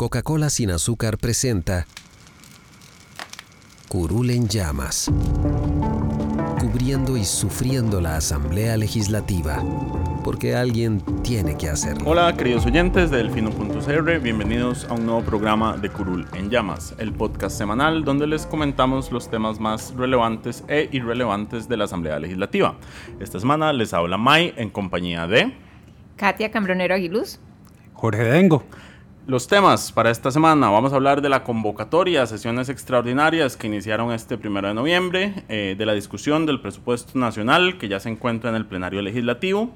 Coca-Cola sin azúcar presenta Curul en llamas, cubriendo y sufriendo la Asamblea Legislativa, porque alguien tiene que hacerlo. Hola queridos oyentes de Delfino.cr, bienvenidos a un nuevo programa de Curul en llamas, el podcast semanal donde les comentamos los temas más relevantes e irrelevantes de la Asamblea Legislativa. Esta semana les habla Mai en compañía de... Katia Cambronero Aguiluz. Jorge Dengo. Los temas para esta semana, vamos a hablar de la convocatoria a sesiones extraordinarias que iniciaron este primero de noviembre, eh, de la discusión del presupuesto nacional que ya se encuentra en el plenario legislativo,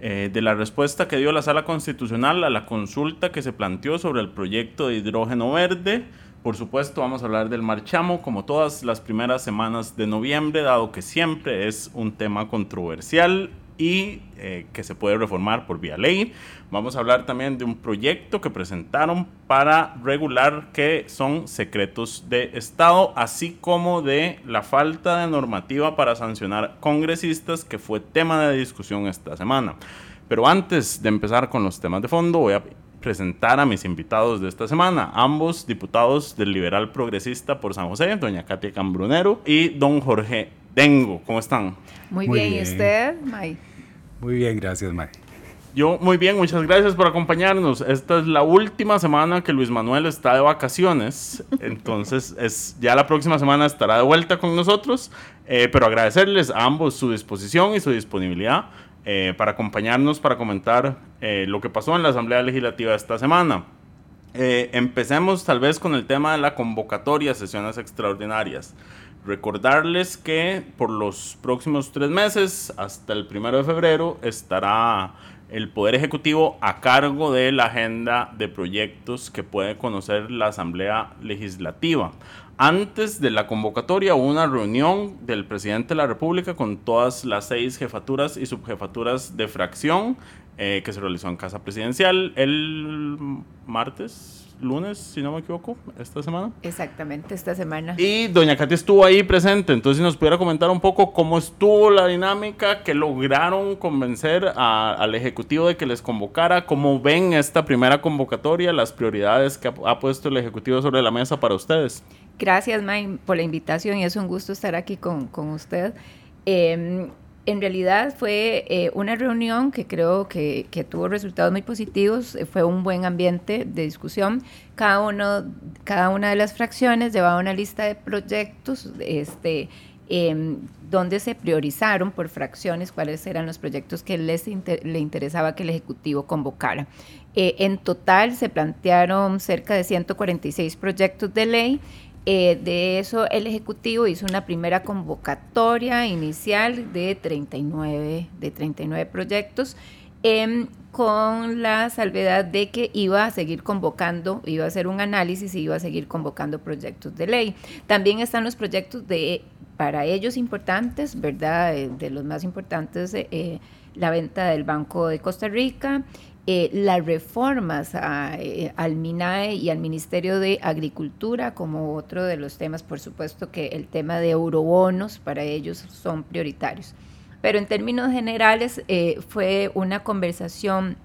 eh, de la respuesta que dio la sala constitucional a la consulta que se planteó sobre el proyecto de hidrógeno verde, por supuesto, vamos a hablar del marchamo como todas las primeras semanas de noviembre, dado que siempre es un tema controversial y eh, que se puede reformar por vía ley. Vamos a hablar también de un proyecto que presentaron para regular que son secretos de Estado, así como de la falta de normativa para sancionar congresistas, que fue tema de discusión esta semana. Pero antes de empezar con los temas de fondo, voy a presentar a mis invitados de esta semana, ambos diputados del Liberal Progresista por San José, doña Katia Cambrunero y don Jorge Dengo. ¿Cómo están? Muy, bien. ¿y usted, May? Muy bien, gracias, May. Yo muy bien, muchas gracias por acompañarnos. Esta es la última semana que Luis Manuel está de vacaciones, entonces es ya la próxima semana estará de vuelta con nosotros, eh, pero agradecerles a ambos su disposición y su disponibilidad eh, para acompañarnos para comentar eh, lo que pasó en la Asamblea Legislativa esta semana. empecemos tal vez con el tema de la convocatoria a sesiones extraordinarias. Recordarles que por los próximos tres meses, hasta el primero de febrero, estará el Poder Ejecutivo a cargo de la agenda de proyectos que puede conocer la Asamblea Legislativa. Antes de la convocatoria hubo una reunión del presidente de la República con todas las seis jefaturas y subjefaturas de fracción eh, que se realizó en Casa Presidencial el martes, lunes, si no me equivoco, esta semana. Exactamente, esta semana. Y doña Katy estuvo ahí presente, entonces si nos pudiera comentar un poco cómo estuvo la dinámica, que lograron convencer al Ejecutivo de que les convocara, cómo ven esta primera convocatoria, las prioridades que ha, puesto el Ejecutivo sobre la mesa para ustedes. Gracias, May, por la invitación y es un gusto estar aquí con, con usted. Eh, en realidad fue eh, una reunión que creo que, tuvo resultados muy positivos, eh, fue un buen ambiente de discusión. Cada, uno, cada una de las fracciones llevaba una lista de proyectos este, em, donde se priorizaron por fracciones cuáles eran los proyectos que les le interesaba que el Ejecutivo convocara. Eh, en total se plantearon cerca de 146 proyectos de ley eh, de eso, el Ejecutivo hizo una primera convocatoria inicial de 39, de 39 proyectos, em, con la salvedad de que iba a seguir convocando, iba a hacer un análisis y iba a seguir convocando proyectos de ley. También están los proyectos de, para ellos importantes, ¿verdad? Eh, de, los más importantes, eh, la venta del Banco de Costa Rica, eh, las reformas eh, al MINAE y al Ministerio de Agricultura como otro de los temas, por supuesto que el tema de eurobonos para ellos son prioritarios. Pero en términos generales eh, fue una conversación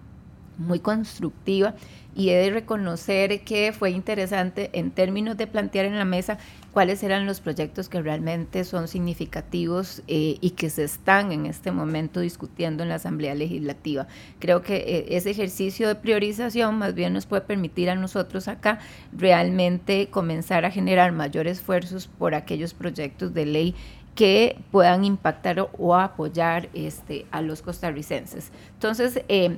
muy constructiva y he de reconocer que fue interesante en términos de plantear en la mesa cuáles eran los proyectos que realmente son significativos eh, y que se están en este momento discutiendo en la Asamblea Legislativa. Creo que eh, ese ejercicio de priorización más bien nos puede permitir a nosotros acá realmente comenzar a generar mayores esfuerzos por aquellos proyectos de ley que puedan impactar o, apoyar este, a los costarricenses. Entonces, eh,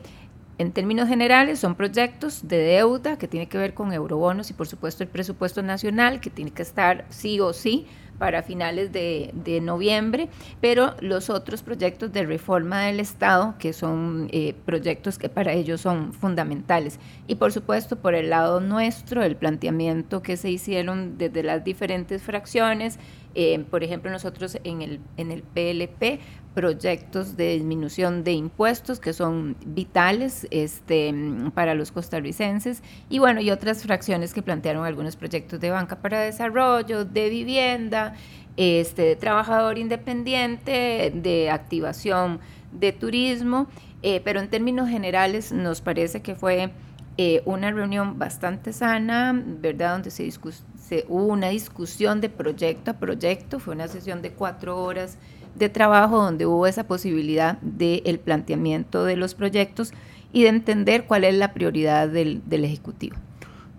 En términos generales, son proyectos de deuda que tiene que ver con eurobonos y por supuesto el presupuesto nacional que tiene que estar sí o sí para finales de, noviembre, pero los otros proyectos de reforma del Estado, que son eh, proyectos que para ellos son fundamentales. Y por supuesto, por el lado nuestro, el planteamiento que se hicieron desde las diferentes fracciones, eh, por ejemplo, nosotros en el, en el PLP proyectos de disminución de impuestos que son vitales este, para los costarricenses y bueno, y otras fracciones que plantearon algunos proyectos de banca para desarrollo, de vivienda, este, de trabajador independiente, de activación de turismo, eh, pero en términos generales nos parece que fue eh, una reunión bastante sana, ¿verdad? Donde se, se hubo una discusión de proyecto a proyecto, fue una sesión de cuatro horas de trabajo donde hubo esa posibilidad del planteamiento de los proyectos y de entender cuál es la prioridad del, del Ejecutivo.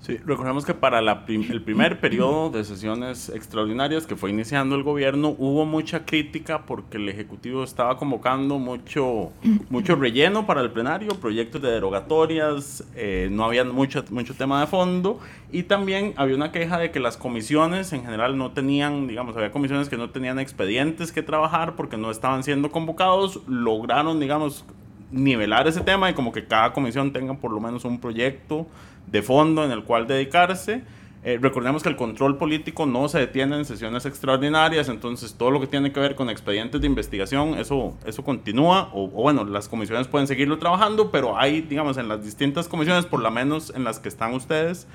Sí, recordemos que para la el primer periodo de sesiones extraordinarias que fue iniciando el gobierno hubo mucha crítica porque el Ejecutivo estaba convocando mucho, mucho relleno para el plenario, proyectos de derogatorias, eh, no había mucho, mucho tema de fondo y también había una queja de que las comisiones en general no tenían, digamos, había comisiones que no tenían expedientes que trabajar porque no estaban siendo convocados, lograron, digamos, nivelar ese tema y como que cada comisión tenga por lo menos un proyecto de fondo en el cual dedicarse. Eh, recordemos que el control político no se detiene en sesiones extraordinarias, entonces todo lo que tiene que ver con expedientes de investigación, eso, eso continúa, o, bueno, las comisiones pueden seguirlo trabajando, pero hay, digamos, en las distintas comisiones, por lo menos en las que están ustedes,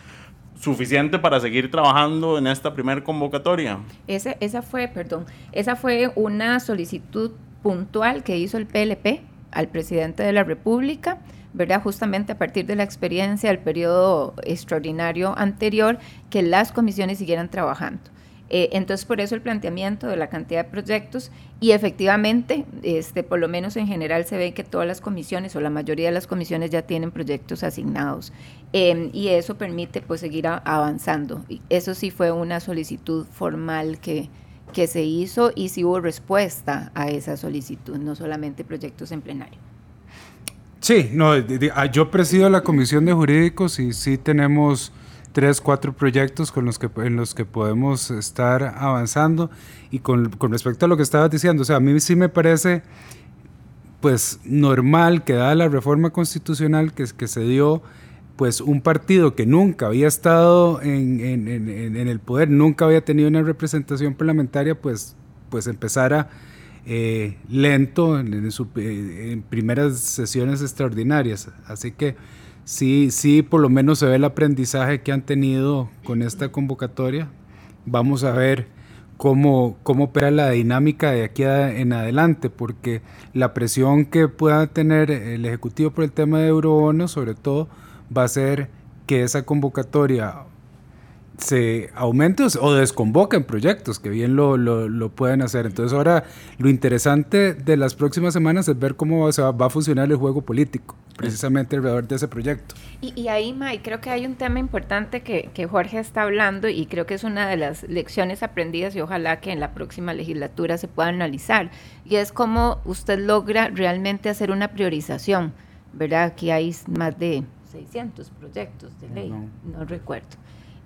suficiente para seguir trabajando en esta primera convocatoria. Esa, esa fue, perdón, esa fue una solicitud puntual que hizo el PLP al presidente de la República ¿verdad? Justamente a partir de la experiencia del periodo extraordinario anterior, que las comisiones siguieran trabajando. Eh, entonces, por eso el planteamiento de la cantidad de proyectos y efectivamente, este, por lo menos en general se ve que todas las comisiones o la mayoría de las comisiones ya tienen proyectos asignados em, y eso permite pues seguir avanzando. Eso sí fue una solicitud formal que, que se hizo y sí hubo respuesta a esa solicitud, no solamente proyectos en plenario. Sí, no, ah, yo presido la comisión de jurídicos y sí tenemos tres, cuatro proyectos con los que, en los que podemos estar avanzando. Y con, con respecto a lo que estabas diciendo, o sea, a mí sí me parece pues normal que dada la reforma constitucional que se dio, pues un partido que nunca había estado en, en, el poder, nunca había tenido una representación parlamentaria, pues, pues empezara eh, lento eh, en, primeras sesiones extraordinarias. Así que sí, sí, por lo menos se ve el aprendizaje que han tenido con esta convocatoria. Vamos a ver cómo, cómo opera la dinámica de aquí en adelante, porque la presión que pueda tener el Ejecutivo por el tema de eurobonos, sobre todo, va a ser que esa convocatoria se aumente o desconvoquen proyectos que bien lo, lo, pueden hacer. Entonces ahora lo interesante de las próximas semanas es ver cómo va, a funcionar el juego político, precisamente alrededor de ese proyecto. Y, y ahí, May, creo que hay un tema importante que, que, Jorge está hablando y creo que es una de las lecciones aprendidas y ojalá que en la próxima legislatura se pueda analizar, y es cómo usted logra realmente hacer una priorización, ¿verdad? Aquí hay más de 600 proyectos de ley, no recuerdo.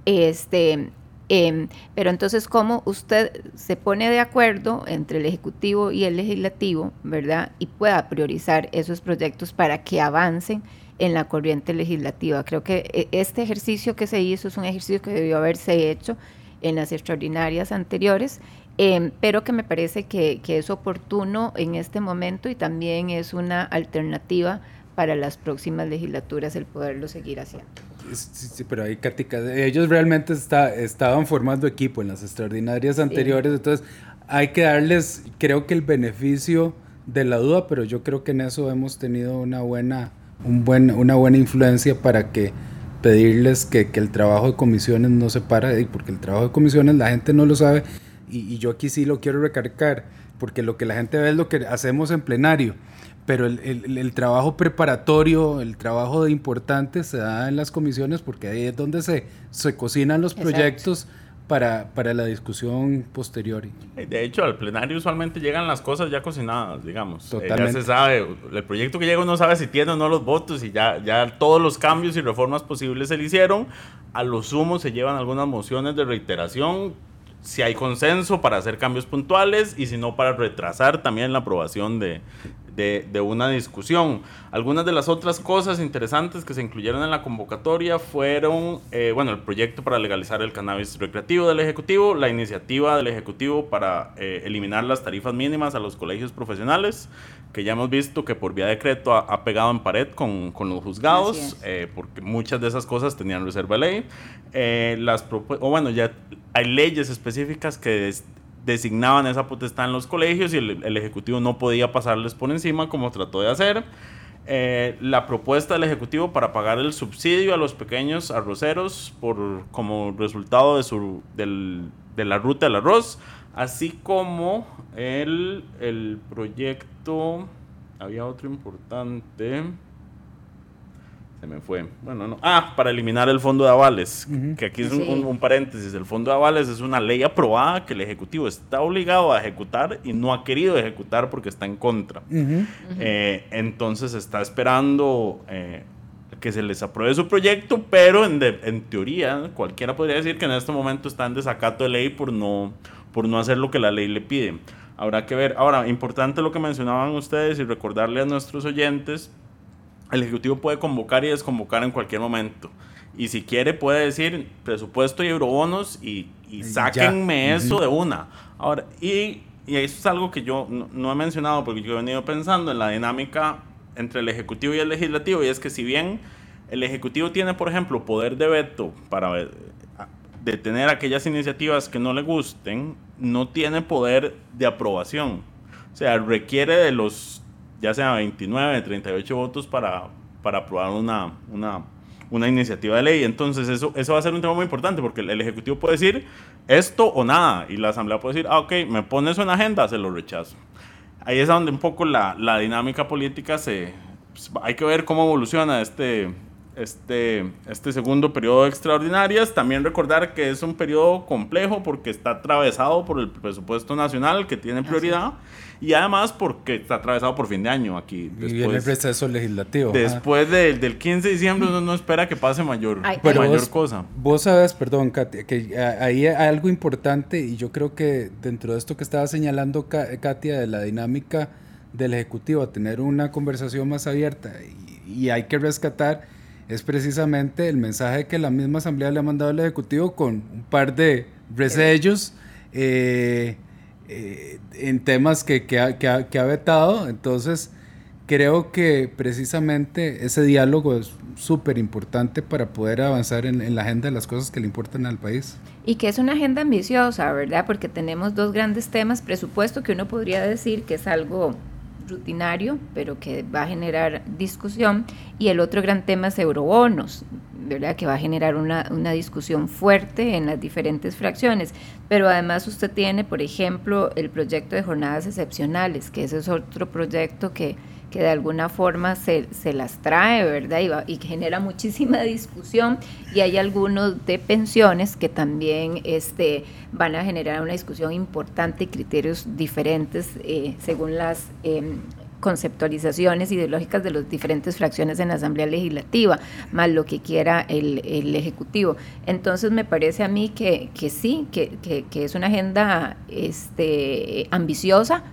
Este, em, pero entonces, ¿cómo usted se pone de acuerdo entre el Ejecutivo y el Legislativo, verdad? Y pueda priorizar esos proyectos para que avancen en la corriente legislativa. Creo que e, este ejercicio que se hizo es un ejercicio que debió haberse hecho en las extraordinarias anteriores, em, pero que me parece que, que es oportuno en este momento y también es una alternativa para las próximas legislaturas el poderlo seguir haciendo. Sí, pero hay Katica, ellos realmente está, estaban formando equipo en las extraordinarias anteriores, entonces hay que darles, creo que el beneficio de la duda, pero yo creo que en eso hemos tenido una buena, un buen, una buena influencia para que pedirles que, que, el trabajo de comisiones no se pare, porque el trabajo de comisiones la gente no lo sabe, y, y yo aquí sí lo quiero recargar, porque lo que la gente ve es lo que hacemos en plenario pero el, el, trabajo preparatorio, el trabajo de importante se da en las comisiones porque ahí es donde se, se cocinan los proyectos para, para la discusión posterior. De hecho, al plenario usualmente llegan las cosas ya cocinadas, digamos. Totalmente. ya se sabe, el proyecto que llega uno sabe si tiene o no los votos y ya, ya todos los cambios y reformas posibles se le hicieron. A lo sumo se llevan algunas mociones de reiteración si hay consenso para hacer cambios puntuales y si no para retrasar también la aprobación de, de, una discusión. Algunas de las otras cosas interesantes que se incluyeron en la convocatoria fueron, eh, bueno, el proyecto para legalizar el cannabis recreativo del Ejecutivo, la iniciativa del Ejecutivo para eh, eliminar las tarifas mínimas a los colegios profesionales, que ya hemos visto que por vía de decreto ha, pegado en pared con, con los juzgados, eh, porque muchas de esas cosas tenían reserva de ley. las o bueno, ya hay leyes específicas que designaban esa potestad en los colegios y el, Ejecutivo no podía pasarles por encima como trató de hacer. Eh, la propuesta del Ejecutivo para pagar el subsidio a los pequeños arroceros por, como resultado de, su, del, de la ruta del arroz, así como el, el proyecto, había otro importante, se me fue. Bueno, no. Ah, para eliminar el fondo de avales. Que aquí es un, paréntesis. El fondo de avales es una ley aprobada que el Ejecutivo está obligado a ejecutar y no ha querido ejecutar porque está en contra. Eh, entonces está esperando eh, que se les apruebe su proyecto, pero en, en, teoría cualquiera podría decir que en este momento está en desacato de ley por no, por no hacer lo que la ley le pide. Habrá que ver. Ahora, importante lo que mencionaban ustedes y recordarle a nuestros oyentes el Ejecutivo puede convocar y desconvocar en cualquier momento. Y si quiere puede decir presupuesto y eurobonos y, y sáquenme eso de una. Ahora, y, y, eso es algo que yo no, he mencionado porque yo he venido pensando en la dinámica entre el Ejecutivo y el Legislativo y es que si bien el Ejecutivo tiene, por ejemplo, poder de veto para detener aquellas iniciativas que no le gusten, no tiene poder de aprobación. O sea, requiere de los ya sea 29, 38 votos para, para aprobar una, una, una iniciativa de ley. Entonces eso, eso va a ser un tema muy importante porque el, Ejecutivo puede decir esto o nada y la Asamblea puede decir, ah, ok, me pone eso en agenda, se lo rechazo. Ahí es donde un poco la, la dinámica política se... Pues, hay que ver cómo evoluciona este, este, este segundo periodo de extraordinarias. También recordar que es un periodo complejo porque está atravesado por el presupuesto nacional que tiene prioridad y además porque está atravesado por fin de año aquí. Después, y viene el proceso legislativo. Después del 15 de diciembre uno no espera que pase mayor, mayor cosa. Vos sabes, perdón, Katia, que ahí hay algo importante y yo creo que dentro de esto que estaba señalando Katia de la dinámica del Ejecutivo, tener una conversación más abierta y, hay que rescatar es precisamente el mensaje que la misma Asamblea le ha mandado al Ejecutivo con un par de resellos. Eh, eh, en temas que, que, ha, que, ha, vetado. Entonces, creo que precisamente ese diálogo es súper importante para poder avanzar en, en, la agenda de las cosas que le importan al país. Y que es una agenda ambiciosa, ¿verdad? Porque tenemos dos grandes temas, presupuesto, que uno podría decir que es algo rutinario, pero que va a generar discusión, y el otro gran tema es eurobonos, que va a generar una, una, discusión fuerte en las diferentes fracciones. Pero además usted tiene, por ejemplo, el proyecto de jornadas excepcionales, que ese es otro proyecto que, que de alguna forma se, se las trae, ¿verdad? Y, y, genera muchísima discusión. Y hay algunos de pensiones que también este, van a generar una discusión importante y criterios diferentes eh, según las eh, conceptualizaciones ideológicas de las diferentes fracciones en la Asamblea Legislativa, más lo que quiera el, el Ejecutivo. Entonces me parece a mí que, que sí, que, que, es una agenda este, ambiciosa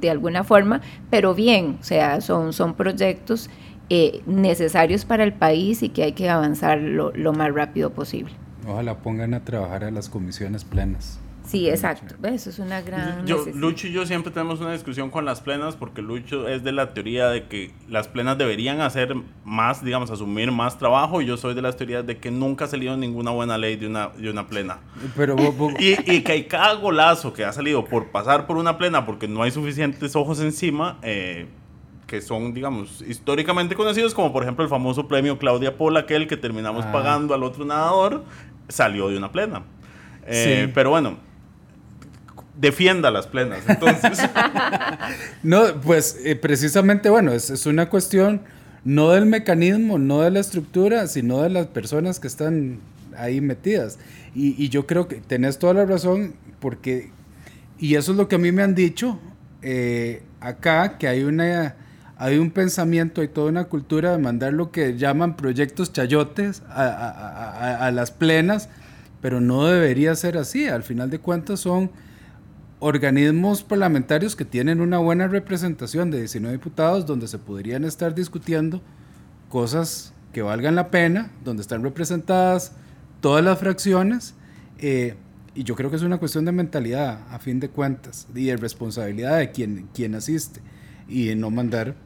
de alguna forma, pero bien, o sea, son, son proyectos eh, necesarios para el país y que hay que avanzar lo, lo más rápido posible. Ojalá pongan a trabajar a las comisiones plenas. Sí, exacto. Eso es una gran. Yo, Lucho y yo siempre tenemos una discusión con las plenas porque Lucho es de la teoría de que las plenas deberían hacer más, digamos, asumir más trabajo. Y yo soy de las teorías de que nunca ha salido ninguna buena ley de una, de una plena. Pero, y, y, que hay cada golazo que ha salido por pasar por una plena porque no hay suficientes ojos encima. Eh, que son, digamos, históricamente conocidos, como por ejemplo el famoso premio Claudia Pola, aquel que terminamos ah. pagando al otro nadador, salió de una plena. Eh, pero bueno, defienda las plenas. Entonces. no, pues eh, precisamente, bueno, es, es, una cuestión no del mecanismo, no de la estructura, sino de las personas que están ahí metidas. Y, yo creo que tenés toda la razón, porque, y eso es lo que a mí me han dicho eh, acá, que hay una hay un pensamiento, hay toda una cultura de mandar lo que llaman proyectos chayotes a, las plenas, pero no debería ser así. Al final de cuentas son organismos parlamentarios que tienen una buena representación de 19 diputados donde se podrían estar discutiendo cosas que valgan la pena, donde están representadas todas las fracciones. Eh, y yo creo que es una cuestión de mentalidad, a fin de cuentas, y de responsabilidad de quien, quien asiste, y no mandar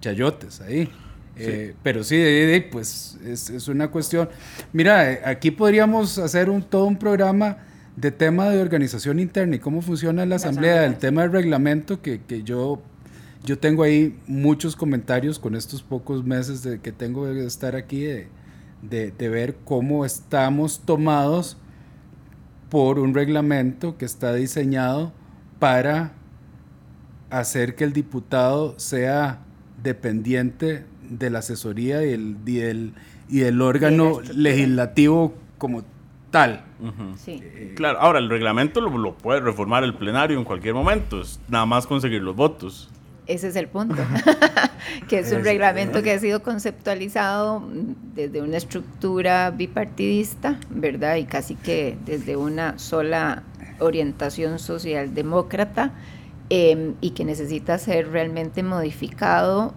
chayotes ahí. Eh, pero sí, pues es, una cuestión. Mira, eh, aquí podríamos hacer un, todo un programa de tema de organización interna y cómo funciona la asamblea, el tema del reglamento, que, yo, yo tengo ahí muchos comentarios con estos pocos meses de que tengo de estar aquí, de, de ver cómo estamos tomados por un reglamento que está diseñado para hacer que el diputado sea dependiente de la asesoría y el, y el, órgano legislativo como tal. Eh, claro, ahora el reglamento lo, puede reformar el plenario en cualquier momento, es nada más conseguir los votos. Ese es el punto, que es un reglamento que ha sido conceptualizado desde una estructura bipartidista, ¿verdad? Y casi que desde una sola orientación socialdemócrata Em, y que necesita ser realmente modificado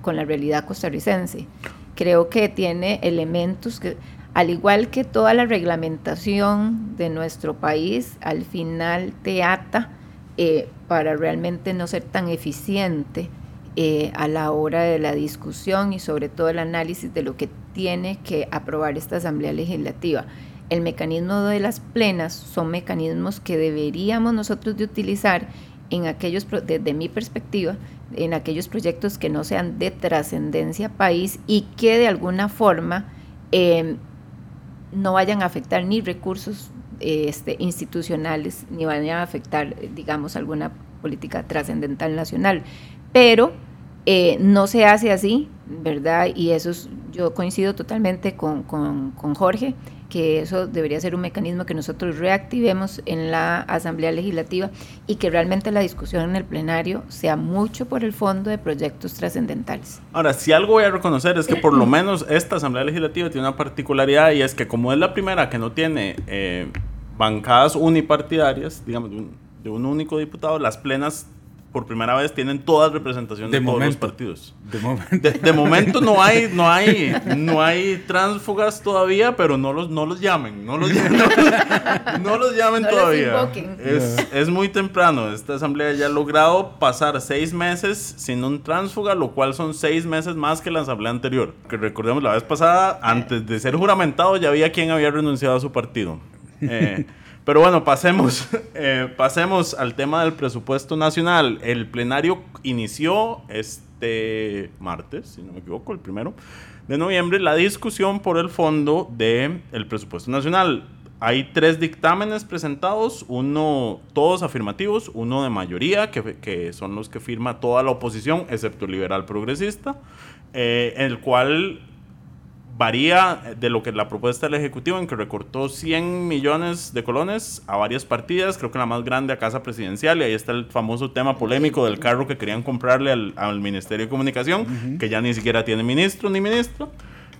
con la realidad costarricense. Creo que tiene elementos que, al igual que toda la reglamentación de nuestro país, al final te ata eh, para realmente no ser tan eficiente eh, a la hora de la discusión y sobre todo el análisis de lo que tiene que aprobar esta Asamblea Legislativa. El mecanismo de las plenas son mecanismos que deberíamos nosotros de utilizar en aquellos, desde mi perspectiva, en aquellos proyectos que no sean de trascendencia país y que de alguna forma em, no vayan a afectar ni recursos este, institucionales, ni vayan a afectar, digamos, alguna política trascendental nacional. Pero eh, no se hace así, ¿verdad? Y eso yo coincido totalmente con, con, con Jorge que eso debería ser un mecanismo que nosotros reactivemos en la Asamblea Legislativa y que realmente la discusión en el plenario sea mucho por el fondo de proyectos trascendentales. Ahora, si algo voy a reconocer es que por lo menos esta Asamblea Legislativa tiene una particularidad y es que como es la primera que no tiene eh, bancadas unipartidarias, digamos, de un único diputado, las plenas por primera vez tienen toda representación de, todos los partidos. De momento. De, momento no hay, no hay, no hay tránsfugas todavía, pero no los, no los llamen, no los, no, los llamen todavía. Es, es, muy temprano. Esta asamblea ya ha logrado pasar seis meses sin un tránsfuga, lo cual son seis meses más que la asamblea anterior. Que recordemos la vez pasada, antes de ser juramentado ya había quien había renunciado a su partido. Eh, pero bueno, pasemos, eh, pasemos al tema del presupuesto nacional. El plenario inició este martes, si no me equivoco, el primero de noviembre, la discusión por el fondo del el presupuesto nacional. Hay tres dictámenes presentados, uno, todos afirmativos, uno de mayoría, que, que son los que firma toda la oposición, excepto el liberal progresista, eh, el cual varía de lo que la propuesta del Ejecutivo, en que recortó 100 millones de colones a varias partidas, creo que la más grande a Casa Presidencial, y ahí está el famoso tema polémico del carro que querían comprarle al, Ministerio de Comunicación, que ya ni siquiera tiene ministro ni ministro,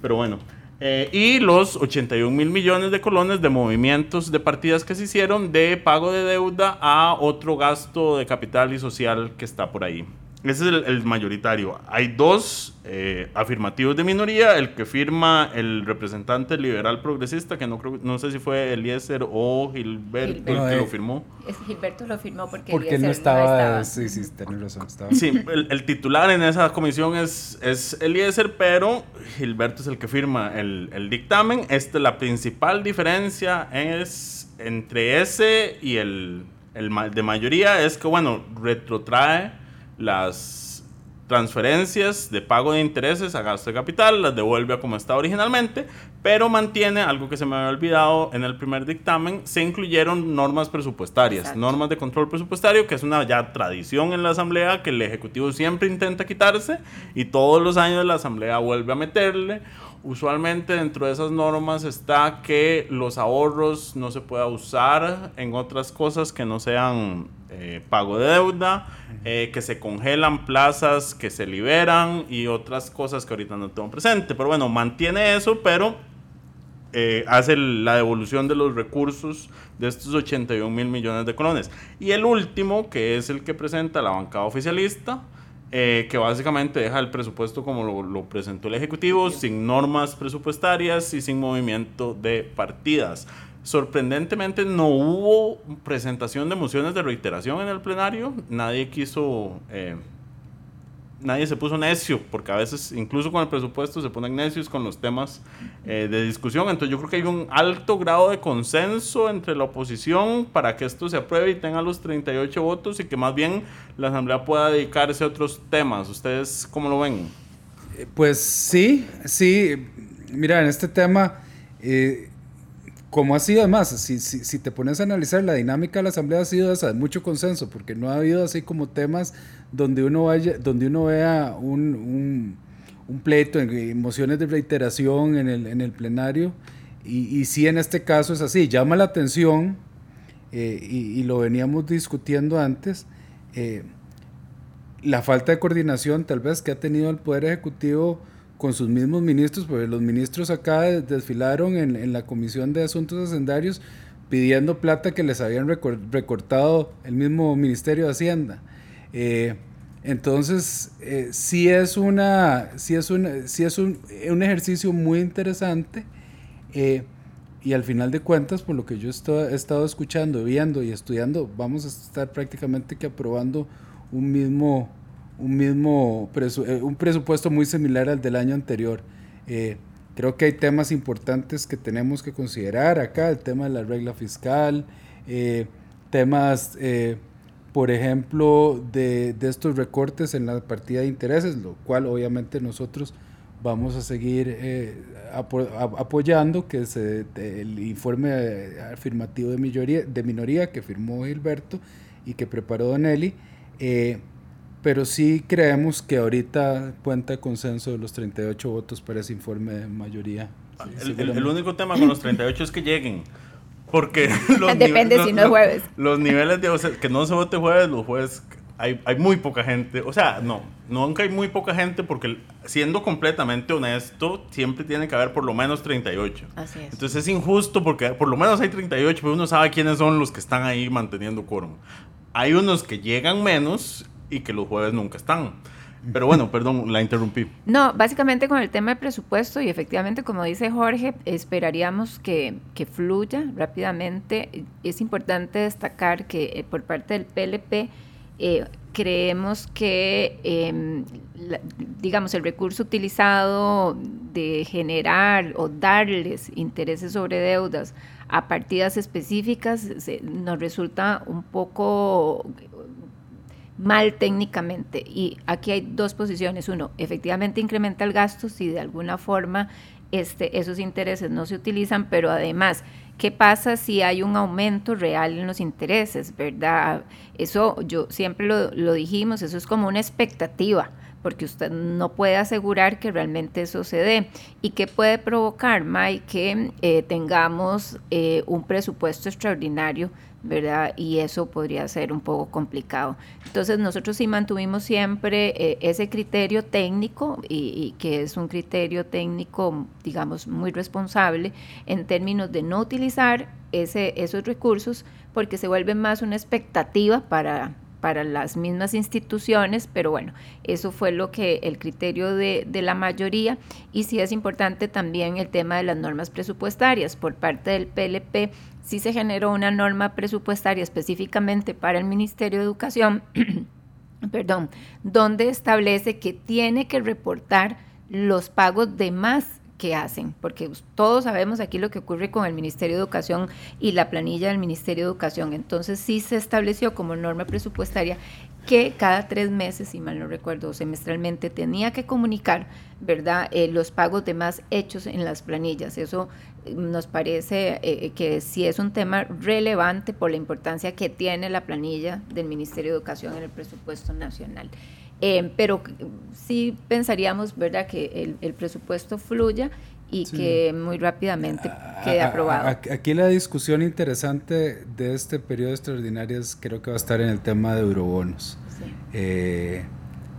pero bueno. Eh, y los 81 mil millones de colones de movimientos de partidas que se hicieron de pago de deuda a otro gasto de capital y social que está por ahí. Ese es el, mayoritario. Hay dos eh, afirmativos de minoría. El que firma el representante liberal progresista, que no creo, no sé si fue Eliezer o Gilberto, el que lo firmó. Gilberto lo firmó porque, porque no estaba, Sí, sí, razón. Estaba. Sí, el, titular en esa comisión es, es Eliezer, pero Gilberto es el que firma el, el dictamen. Este, la principal diferencia es entre ese y el, el de mayoría es que, bueno, retrotrae las transferencias de pago de intereses a gasto de capital, las devuelve a como estaba originalmente, pero mantiene algo que se me había olvidado en el primer dictamen, se incluyeron normas presupuestarias, normas de control presupuestario, que es una ya tradición en la Asamblea que el Ejecutivo siempre intenta quitarse y todos los años la Asamblea vuelve a meterle. Usualmente dentro de esas normas está que los ahorros no se pueda usar en otras cosas que no sean eh, pago de deuda, eh, que se congelan plazas que se liberan y otras cosas que ahorita no tengo presente. Pero bueno, mantiene eso, pero eh, hace la devolución de los recursos de estos 81 mil millones de colones. Y el último, que es el que presenta la bancada oficialista, eh, que básicamente deja el presupuesto como lo, presentó el Ejecutivo, sin normas presupuestarias y sin movimiento de partidas. Sorprendentemente no hubo presentación de mociones de reiteración en el plenario, nadie quiso eh, nadie se puso necio, porque a veces incluso con el presupuesto se ponen necios con los temas eh, de discusión. Entonces yo creo que hay un alto grado de consenso entre la oposición para que esto se apruebe y tenga los 38 votos y que más bien la Asamblea pueda dedicarse a otros temas. ¿Ustedes cómo lo ven? Eh, pues sí, sí. Mira, en este tema... Eh, como ha sido además, si, si, te pones a analizar la dinámica de la Asamblea ha sido esa, mucho consenso, porque no ha habido así como temas donde uno, vaya, donde uno vea un, un, pleito, mociones de reiteración en el, en el plenario, y, y sí en este caso es así, llama la atención, eh, y, y, lo veníamos discutiendo antes, eh, la falta de coordinación tal vez que ha tenido el Poder Ejecutivo con sus mismos ministros, porque los ministros acá desfilaron en, en la Comisión de Asuntos Hacendarios pidiendo plata que les habían recortado el mismo Ministerio de Hacienda. Eh, entonces, eh, sí es, una, sí es, un, sí es un, un, ejercicio muy interesante eh, y al final de cuentas, por lo que yo he estado escuchando, viendo y estudiando, vamos a estar prácticamente que aprobando un mismo, un mismo eh, un presupuesto muy similar al del año anterior. Eh, creo que hay temas importantes que tenemos que considerar acá, el tema de la regla fiscal, eh, temas, por ejemplo, de, de, estos recortes en la partida de intereses, lo cual obviamente nosotros vamos a seguir apo apoyando, que se, el informe afirmativo de minoría, de minoría que firmó Gilberto y que preparó Don Eli pero sí creemos que ahorita cuenta el consenso de los 38 votos para ese informe de mayoría. el, único tema con los 38 es que lleguen. Porque los depende si no es jueves. Los niveles de o sea, que no se vote jueves, los jueves hay, hay, muy poca gente. O sea, no, nunca hay muy poca gente porque siendo completamente honesto, siempre tiene que haber por lo menos 38. Así es. Entonces es injusto porque por lo menos hay 38, pero uno sabe quiénes son los que están ahí manteniendo quórum. Hay unos que llegan menos y que los jueves nunca están. Pero bueno, perdón, la interrumpí. No, básicamente con el tema de presupuesto y efectivamente, como dice Jorge, esperaríamos que, que fluya rápidamente. Es importante destacar que eh, por parte del PLP eh, creemos que, eh, la, digamos, el recurso utilizado de generar o darles intereses sobre deudas a partidas específicas se, nos resulta un poco mal técnicamente. Y aquí hay dos posiciones. Uno, efectivamente incrementa el gasto si de alguna forma este, esos intereses no se utilizan, pero además, ¿qué pasa si hay un aumento real en los intereses? ¿Verdad? Eso yo siempre lo, lo dijimos, eso es como una expectativa porque usted no puede asegurar que realmente eso se dé. ¿Y qué puede provocar, Mike? Que eh, tengamos eh, un presupuesto extraordinario ¿verdad? Y eso podría ser un poco complicado. Entonces nosotros sí mantuvimos siempre eh, ese criterio técnico y, que es un criterio técnico, digamos, muy responsable en términos de no utilizar ese, esos recursos porque se vuelve más una expectativa para, para las mismas instituciones, pero bueno, eso fue lo que el criterio de, la mayoría. Y sí es importante también el tema de las normas presupuestarias. Por parte del PLP sí se generó una norma presupuestaria específicamente para el Ministerio de Educación, perdón, donde establece que tiene que reportar los pagos de más que hacen, porque todos sabemos aquí lo que ocurre con el Ministerio de Educación y la planilla del Ministerio de Educación. Entonces sí se estableció como norma presupuestaria que cada tres meses, si mal no recuerdo, semestralmente tenía que comunicar, ¿verdad?, eh, los pagos de más hechos en las planillas. Eso eh, nos parece eh, que sí es un tema relevante por la importancia que tiene la planilla del Ministerio de Educación en el presupuesto nacional. Pero sí pensaríamos, ¿verdad?, que el, presupuesto fluya y que muy rápidamente quede aprobado. Aquí la discusión interesante de este periodo extraordinario creo que va a estar en el tema de eurobonos. Eh,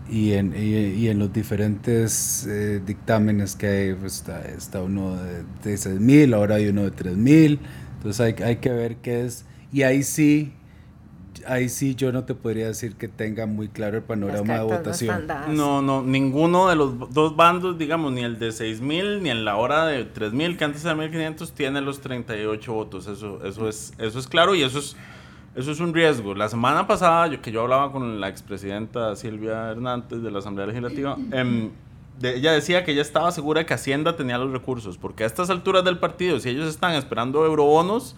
y, en, y, en los diferentes eh, dictámenes que hay, pues, está, uno de, de 6 mil, ahora hay uno de 3 mil, entonces hay, hay que ver qué es, y ahí sí ahí sí yo no te podría decir que tenga muy claro el panorama de votación. No, no, ninguno de los dos bandos, digamos, ni el de 6000 ni en la hora de 3000, que antes era 1500, tiene los 38 votos. Eso eso es eso es claro y eso es eso es un riesgo. La semana pasada, yo, que yo hablaba con la expresidenta Silvia Hernández de la Asamblea Legislativa, em, ella decía que ella estaba segura de que Hacienda tenía los recursos, porque a estas alturas del partido, si ellos están esperando eurobonos,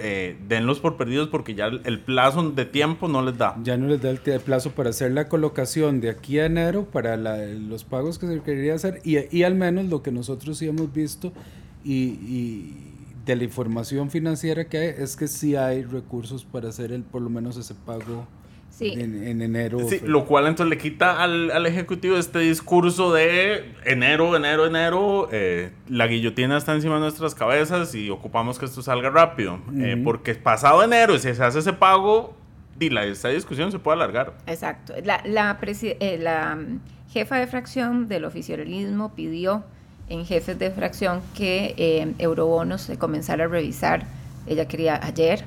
eh, denlos por perdidos porque ya el, plazo de tiempo no les da. Ya no les da el, plazo para hacer la colocación de aquí a enero para los pagos que se quería hacer y, al menos lo que nosotros sí hemos visto y, de la información financiera que hay es que sí hay recursos para hacer el, por lo menos ese pago en, enero. Sí, lo cual entonces le quita al, al, Ejecutivo este discurso de enero, enero, enero, eh, la guillotina está encima de nuestras cabezas y ocupamos que esto salga rápido. Eh, porque pasado enero, si se hace ese pago, y la, esta discusión se puede alargar. Exacto. La, la, eh, la mm, jefa de fracción del oficialismo pidió en jefes de fracción que Eurobonos se comenzara a revisar. Ella quería ayer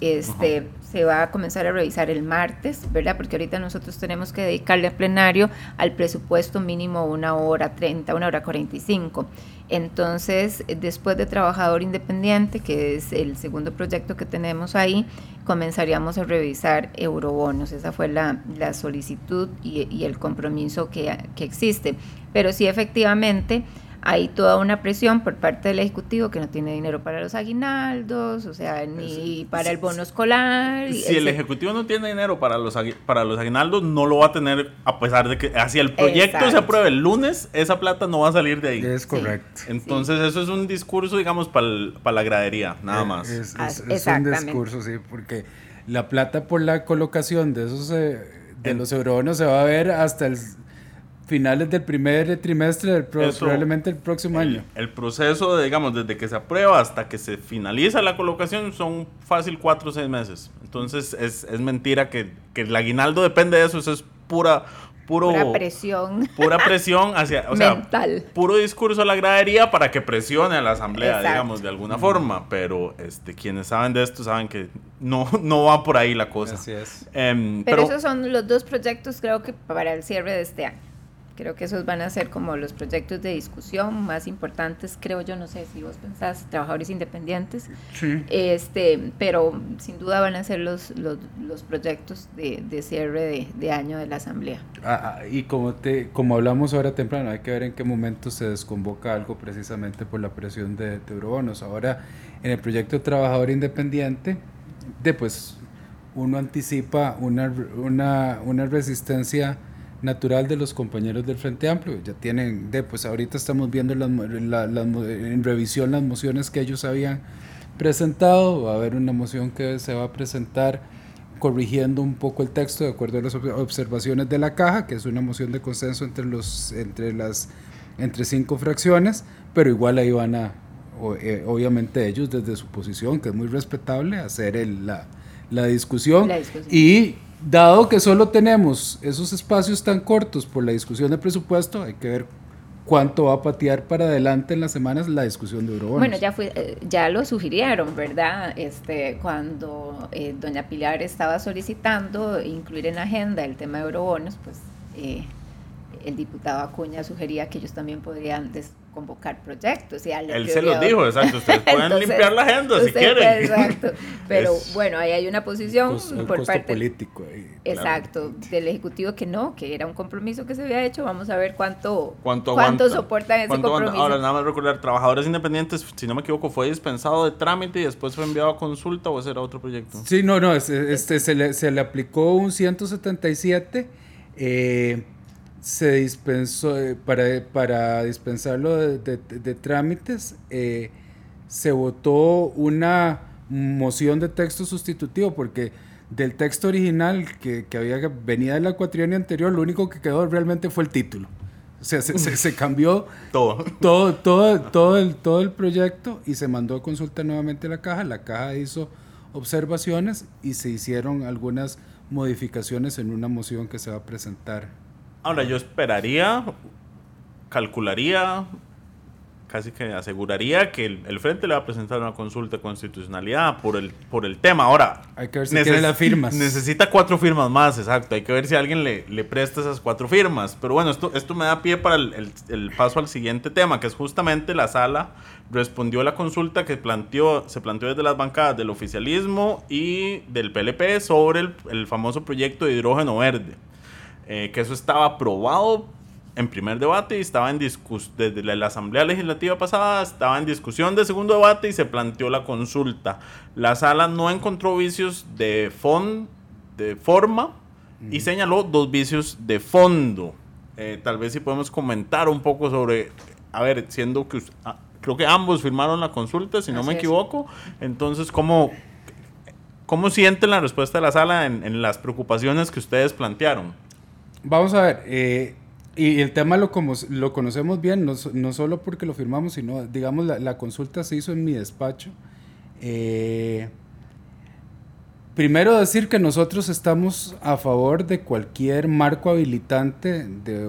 este, se va a comenzar a revisar el martes, ¿verdad? Porque ahorita nosotros tenemos que dedicarle al plenario al presupuesto mínimo una hora 30, una hora 45. Entonces, después de Trabajador Independiente, que es el segundo proyecto que tenemos ahí, comenzaríamos a revisar eurobonos. Esa fue la, solicitud y, el compromiso que, que existe. Pero sí, efectivamente, hay toda una presión por parte del Ejecutivo que no tiene dinero para los aguinaldos, o sea, ni para el bono escolar. Si el Ejecutivo no tiene dinero para los, para los aguinaldos, no lo va a tener a pesar de que hacia el proyecto se apruebe el lunes, esa plata no va a salir de ahí. Es correcto. Entonces eso es un discurso, digamos, para la gradería, nada eh, más. Es, es, un discurso, sí, porque la plata por la colocación de esos... Eh, de los eurobonos se va a ver hasta el finales del primer trimestre del probablemente el próximo año. El proceso, de, digamos, desde que se aprueba hasta que se finaliza la colocación son fácil cuatro o seis meses. Entonces es, es mentira que, que, el aguinaldo depende de eso, eso es pura... Puro, pura presión. Pura presión hacia, o Mental. puro discurso a la gradería para que presione a la asamblea, digamos, de alguna forma. Pero este, quienes saben de esto saben que no, no va por ahí la cosa. Así es. Em, pero esos son los dos proyectos, creo que para el cierre de este año. Creo que esos van a ser como los proyectos de discusión más importantes, creo yo, no sé si vos pensás, trabajadores independientes, sí. este, pero sin duda van a ser los, los, proyectos de, de cierre de, de, año de la Asamblea. Ah, ah, y como, te, como hablamos ahora temprano, hay que ver en qué momento se desconvoca algo precisamente por la presión de, de eurobonos. Ahora, en el proyecto trabajador independiente, de pues uno anticipa una, una, una resistencia natural de los compañeros del Frente Amplio. Ya tienen, de, pues ahorita estamos viendo en revisión las mociones que ellos habían presentado. Va a haber una moción que se va a presentar corrigiendo un poco el texto de acuerdo a las observaciones de la caja, que es una moción de consenso entre los entre las entre cinco fracciones, pero igual ahí van a eh, obviamente ellos desde su posición, que es muy respetable, hacer la, la, discusión, la discusión y dado que solo tenemos esos espacios tan cortos por la discusión de presupuesto, hay que ver cuánto va a patear para adelante en las semanas la discusión de eurobonos. Bueno, ya fue, eh, ya lo sugirieron, ¿verdad? Este, cuando eh, doña Pilar estaba solicitando incluir en la agenda el tema de eurobonos, pues eh, el diputado Acuña sugería que ellos también podrían convocar proyectos. Y darle Él se los dijo, exacto. Ustedes pueden limpiar la agenda si quieren. exacto. Pero bueno, ahí hay una posición por parte político. Ahí, exacto, del Ejecutivo que no, que era un compromiso que se había hecho. Vamos a ver cuánto, cuánto, cuánto soportan ese compromiso. Ahora, nada más recordar, trabajadores independientes, si no me equivoco, fue dispensado de trámite y después fue enviado a consulta o ese era otro proyecto. Sí, no, no, este, se, le, se le aplicó un 177. Eh, se dispensó, eh, para, para dispensarlo de, trámites, eh, se votó una moción de texto sustitutivo, porque del texto original que, que había venía de la cuatrienio anterior, lo único que quedó realmente fue el título. O sea, se, se, cambió todo. Todo, todo, todo, el, todo el proyecto y se mandó a consulta nuevamente a la caja. La caja hizo observaciones y se hicieron algunas modificaciones en una moción que se va a presentar Ahora, yo esperaría, calcularía, casi que aseguraría que el, Frente le va a presentar una consulta de constitucionalidad por el, por el tema. Ahora, hay que ver si tiene las firmas. Necesita cuatro firmas más, exacto. Hay que ver si alguien le, le presta esas cuatro firmas. Pero bueno, esto, esto me da pie para el, el, paso al siguiente tema, que es justamente la sala respondió a la consulta que planteó, se planteó desde las bancadas del oficialismo y del PLP sobre el famoso proyecto de hidrógeno verde. Eh, que eso estaba aprobado en primer debate y estaba en discusión, desde la, Asamblea Legislativa pasada, estaba en discusión de segundo debate y se planteó la consulta. La sala no encontró vicios de, fond, de forma y señaló dos vicios de fondo. Eh, tal vez si podemos comentar un poco sobre, a ver, siendo que ah, creo que ambos firmaron la consulta, si no me equivoco, entonces, ¿cómo, ¿cómo sienten la respuesta de la sala en, en las preocupaciones que ustedes plantearon? Vamos a ver, eh, y el tema lo, como, lo conocemos bien, no, no, solo porque lo firmamos, sino, digamos, la, la consulta se hizo en mi despacho. Eh, primero decir que nosotros estamos a favor de cualquier marco habilitante de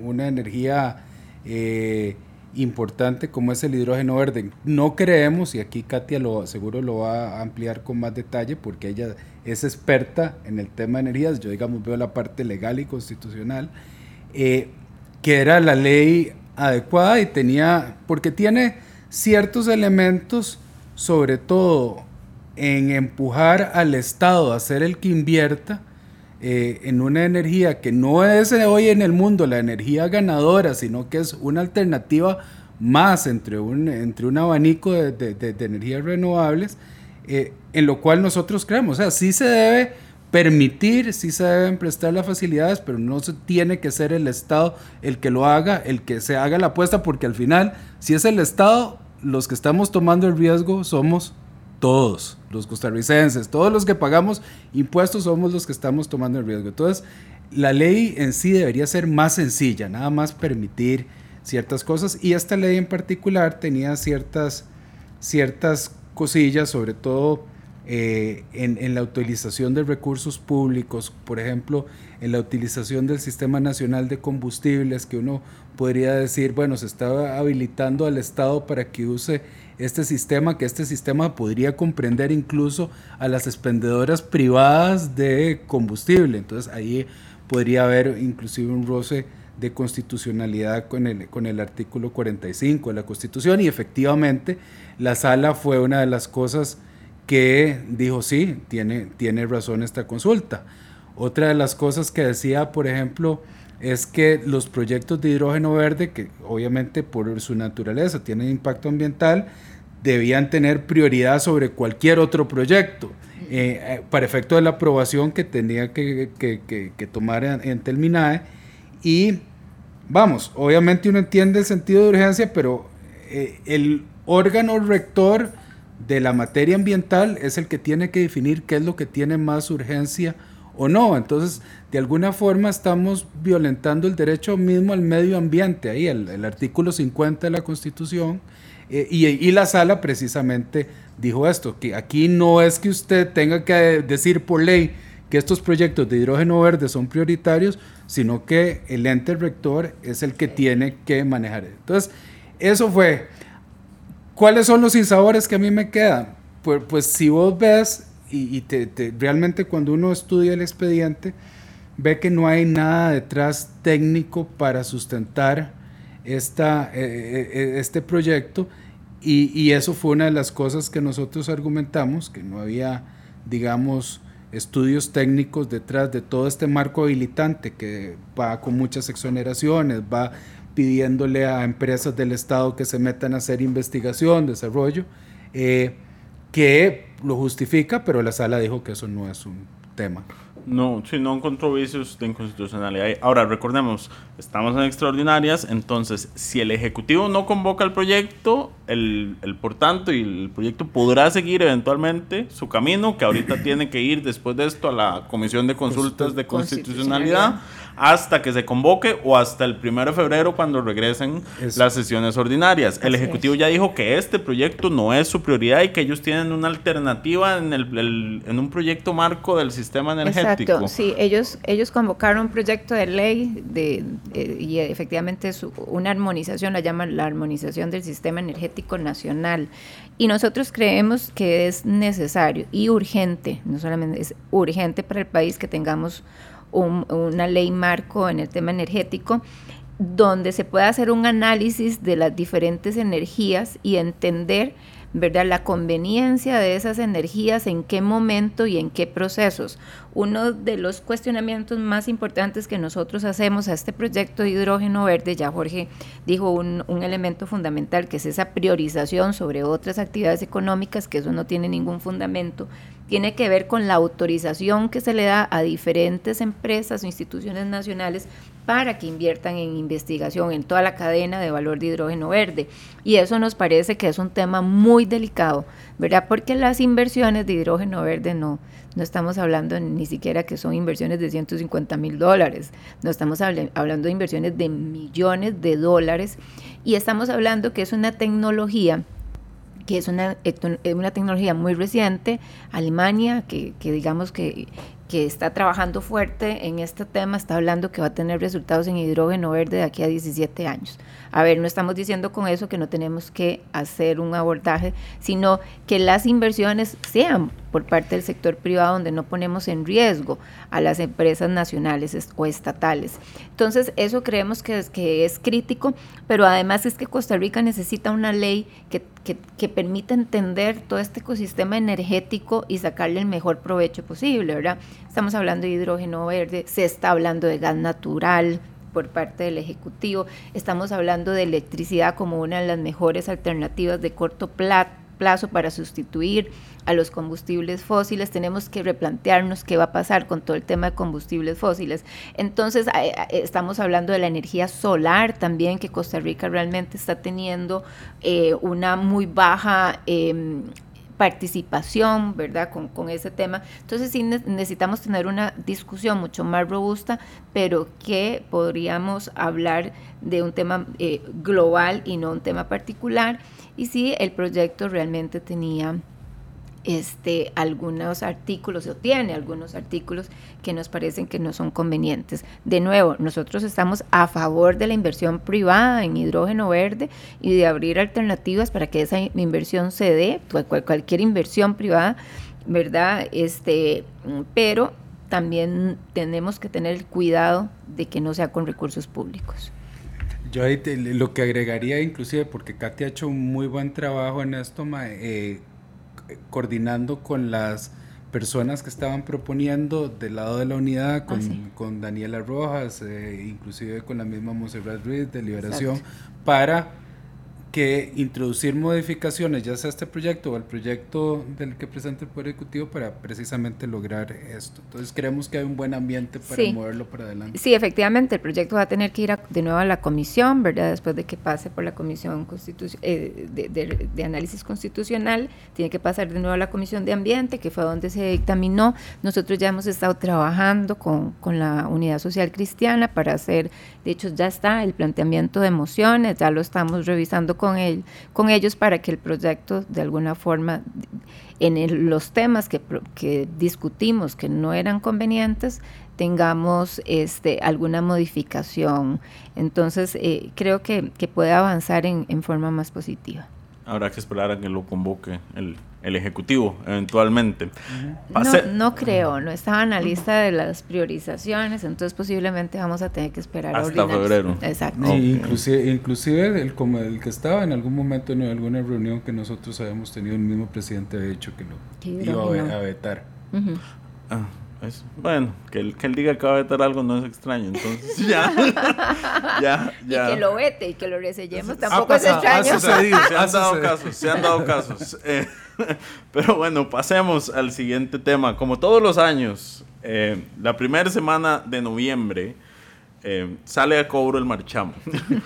una energía eh, importante como es el hidrógeno verde. No creemos, y aquí Katia lo seguro lo va a ampliar con más detalle porque ella es experta en el tema de energías, yo digamos veo la parte legal y constitucional, eh, que era la ley adecuada y tenía, porque tiene ciertos elementos, sobre todo en empujar al Estado a ser el que invierta, eh, en una energía que no es hoy en el mundo la energía ganadora, sino que es una alternativa más entre un, entre un abanico de, de, energías renovables, eh, en lo cual nosotros creemos. O sea, sí se debe permitir, sí se deben prestar las facilidades, pero no se tiene que ser el Estado el que lo haga, el que se haga la apuesta, porque al final, si es el Estado, los que estamos tomando el riesgo somos todos los costarricenses, todos los que pagamos impuestos somos los que estamos tomando el riesgo. Entonces, la ley en sí debería ser más sencilla, nada más permitir ciertas cosas y esta ley en particular tenía ciertas, ciertas cosillas, sobre todo eh, en, en, la utilización de recursos públicos, por ejemplo, en la utilización del Sistema Nacional de Combustibles, que uno podría decir, bueno, se está habilitando al Estado para que use este sistema, que este sistema podría comprender incluso a las expendedoras privadas de combustible. Entonces ahí podría haber inclusive un roce de constitucionalidad con el, con el artículo 45 de la Constitución y efectivamente la sala fue una de las cosas que dijo sí, tiene, tiene razón esta consulta. Otra de las cosas que decía, por ejemplo, es que los proyectos de hidrógeno verde, que obviamente por su naturaleza tienen impacto ambiental, debían tener prioridad sobre cualquier otro proyecto. Eh, eh, para efecto de la aprobación que tenía que, que, tomar en, en, Telminae. Y vamos, obviamente uno entiende el sentido de urgencia, pero eh, el órgano rector de la materia ambiental es el que tiene que definir qué es lo que tiene más urgencia o no. Entonces, de alguna forma estamos violentando el derecho mismo al medio ambiente, ahí el, el artículo 50 de la Constitución eh, y, la sala precisamente dijo esto, que aquí no es que usted tenga que decir por ley que estos proyectos de hidrógeno verde son prioritarios, sino que el ente rector es el que tiene que manejar. Entonces, eso fue. ¿Cuáles son los insabores que a mí me quedan? Pues, pues si vos ves, y, realmente cuando uno estudia el expediente, ve que no hay nada detrás técnico para sustentar esta, este proyecto y, eso fue una de las cosas que nosotros argumentamos, que no había, digamos, estudios técnicos detrás de todo este marco habilitante que va con muchas exoneraciones, va pidiéndole a empresas del Estado que se metan a hacer investigación, desarrollo, eh, que lo justifica, pero la sala dijo que eso no es un tema. No, si no encontró vicios de inconstitucionalidad. Ahora, recordemos, estamos en extraordinarias, entonces, si el Ejecutivo no convoca el proyecto, el, el, por tanto, y el proyecto podrá seguir eventualmente su camino, que ahorita tiene que ir después de esto a la Comisión de Consultas de Constitucionalidad hasta que se convoque o hasta el 1 de febrero cuando regresen las sesiones ordinarias. el Ejecutivo ya dijo que este proyecto no es su prioridad y que ellos tienen una alternativa en, el, en un proyecto marco del sistema energético. Exacto, sí, ellos, ellos convocaron un proyecto de ley de, eh, y efectivamente es una armonización, la llaman la armonización del sistema energético nacional. Y nosotros creemos que es necesario y urgente, no solamente es urgente para el país que tengamos una ley marco en el tema energético donde se pueda hacer un análisis de las diferentes energías y entender ¿verdad? La conveniencia de esas energías, en qué momento y en qué procesos. Uno de los cuestionamientos más importantes que nosotros hacemos a este proyecto de hidrógeno verde, ya Jorge dijo un, un elemento fundamental, que es esa priorización sobre otras actividades económicas, que eso no tiene ningún fundamento, tiene que ver con la autorización que se le da a diferentes empresas o instituciones nacionales para que inviertan en investigación en toda la cadena de valor de hidrógeno verde. Y eso nos parece que es un tema muy delicado, ¿verdad? Porque las inversiones de hidrógeno verde no, no estamos hablando ni siquiera que son inversiones de 150 mil dólares, no estamos hablando de inversiones de millones de dólares y estamos hablando que es una tecnología que es una, una tecnología muy reciente, Alemania, que, que digamos que que está trabajando fuerte en este tema, está hablando que va a tener resultados en hidrógeno verde de aquí a 17 años. A ver, no estamos diciendo con eso que no tenemos que hacer un abordaje, sino que las inversiones sean por parte del sector privado donde no ponemos en riesgo a las empresas nacionales o estatales. Entonces, eso creemos que es, que es crítico, pero además es que Costa Rica necesita una ley que, que, que permita entender todo este ecosistema energético y sacarle el mejor provecho posible, ¿verdad? Estamos hablando de hidrógeno verde, se está hablando de gas natural, por parte del Ejecutivo. Estamos hablando de electricidad como una de las mejores alternativas de corto plazo para sustituir a los combustibles fósiles, tenemos que replantearnos qué va a pasar con todo el tema de combustibles fósiles. Entonces, estamos hablando de la energía solar también, que Costa Rica realmente está teniendo eh, una muy baja em, participación, ¿verdad? Con, con, ese tema. Entonces sí necesitamos tener una discusión mucho más robusta, pero que podríamos hablar de un tema eh, global y no un tema particular. Y sí, el proyecto realmente tenía este, algunos artículos o tiene algunos artículos que nos parecen que no son convenientes. De nuevo, nosotros estamos a favor de la inversión privada en hidrógeno verde y de abrir alternativas para que esa inversión se dé, pues, cualquier inversión privada, ¿verdad? Este, pero también tenemos que tener el cuidado de que no sea con recursos públicos. Yo ahí lo que agregaría inclusive, porque Katy ha hecho un muy buen trabajo en esto, eh, coordinando con las personas que estaban proponiendo del lado de la unidad, con, ah, con Daniela Rojas, eh, inclusive con la misma Monserrat Ruiz de Liberación, para que introducir modificaciones, ya sea este proyecto o el proyecto del que presenta el Poder Ejecutivo, para precisamente lograr esto. Entonces, creemos que hay un buen ambiente para moverlo para adelante. Sí, efectivamente, el proyecto va a tener que ir de nuevo a la comisión, ¿verdad? Después de que pase por la comisión eh, de, de, análisis constitucional, tiene que pasar de nuevo a la comisión de ambiente, que fue donde se dictaminó. Nosotros ya hemos estado trabajando con, con la Unidad Social Cristiana para hacer, de hecho, ya está el planteamiento de mociones, ya lo estamos revisando con, él, con ellos para que el proyecto de alguna forma en los temas que, que, discutimos que no eran convenientes tengamos este, alguna modificación. Entonces, eh, creo que, que, puede avanzar en, en, forma más positiva. Habrá que esperar a que lo convoque el, el Ejecutivo eventualmente. No, no, creo, no estaba en la lista de las priorizaciones, entonces posiblemente vamos a tener que esperar hasta febrero. Exacto. inclusive, inclusive el, como el que estaba en algún momento en alguna reunión que nosotros habíamos tenido, el mismo presidente había dicho que lo iba a, vetar. ah, bueno, que él, que él diga que va a vetar algo no es extraño, entonces ya, ya, ya. Y que lo vete y que lo resellemos tampoco es extraño. se han dado casos, se han dado casos. Eh, pero bueno, pasemos al siguiente tema. Como todos los años, eh, la primera semana de noviembre eh, sale a cobro el marchamo.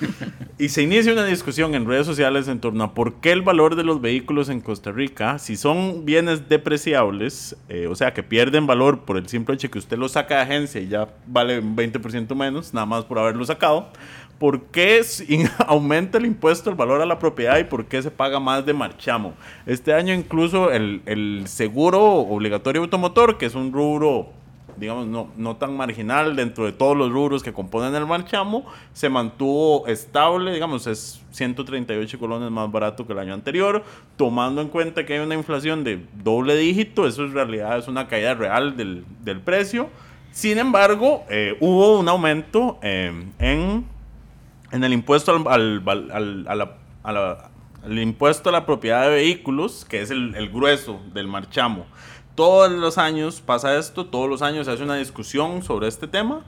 y se inicia una discusión en redes sociales en torno a por qué el valor de los vehículos en Costa Rica, si son bienes depreciables, eh, o sea, que pierden valor por el simple hecho que usted los saca de agencia y ya vale un 20% menos, nada más por haberlo sacado, ¿por qué aumenta el impuesto al valor a la propiedad y por qué se paga más de marchamo? Este año incluso el, el seguro obligatorio automotor, que es un rubro digamos, no, no tan marginal dentro de todos los rubros que componen el marchamo, se mantuvo estable, digamos, es 138 colones más barato que el año anterior, tomando en cuenta que hay una inflación de doble dígito, eso en realidad es una caída real del, del precio. Sin embargo, eh, hubo un aumento eh, en, en el impuesto al, al, a la, a la, el impuesto a la propiedad de vehículos, que es el grueso del marchamo. Todos los años pasa esto, todos los años se hace una discusión sobre este tema.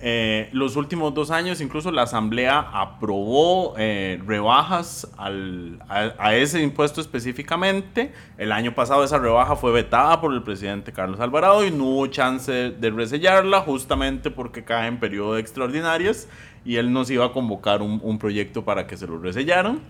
Eh, los últimos dos años incluso la Asamblea aprobó eh, rebajas al, a, ese impuesto específicamente. El año pasado esa rebaja fue vetada por el presidente Carlos Alvarado y no hubo chance de resellarla justamente porque cae en periodo de extraordinarias y él nos iba a convocar un, un proyecto para que se lo resellaran.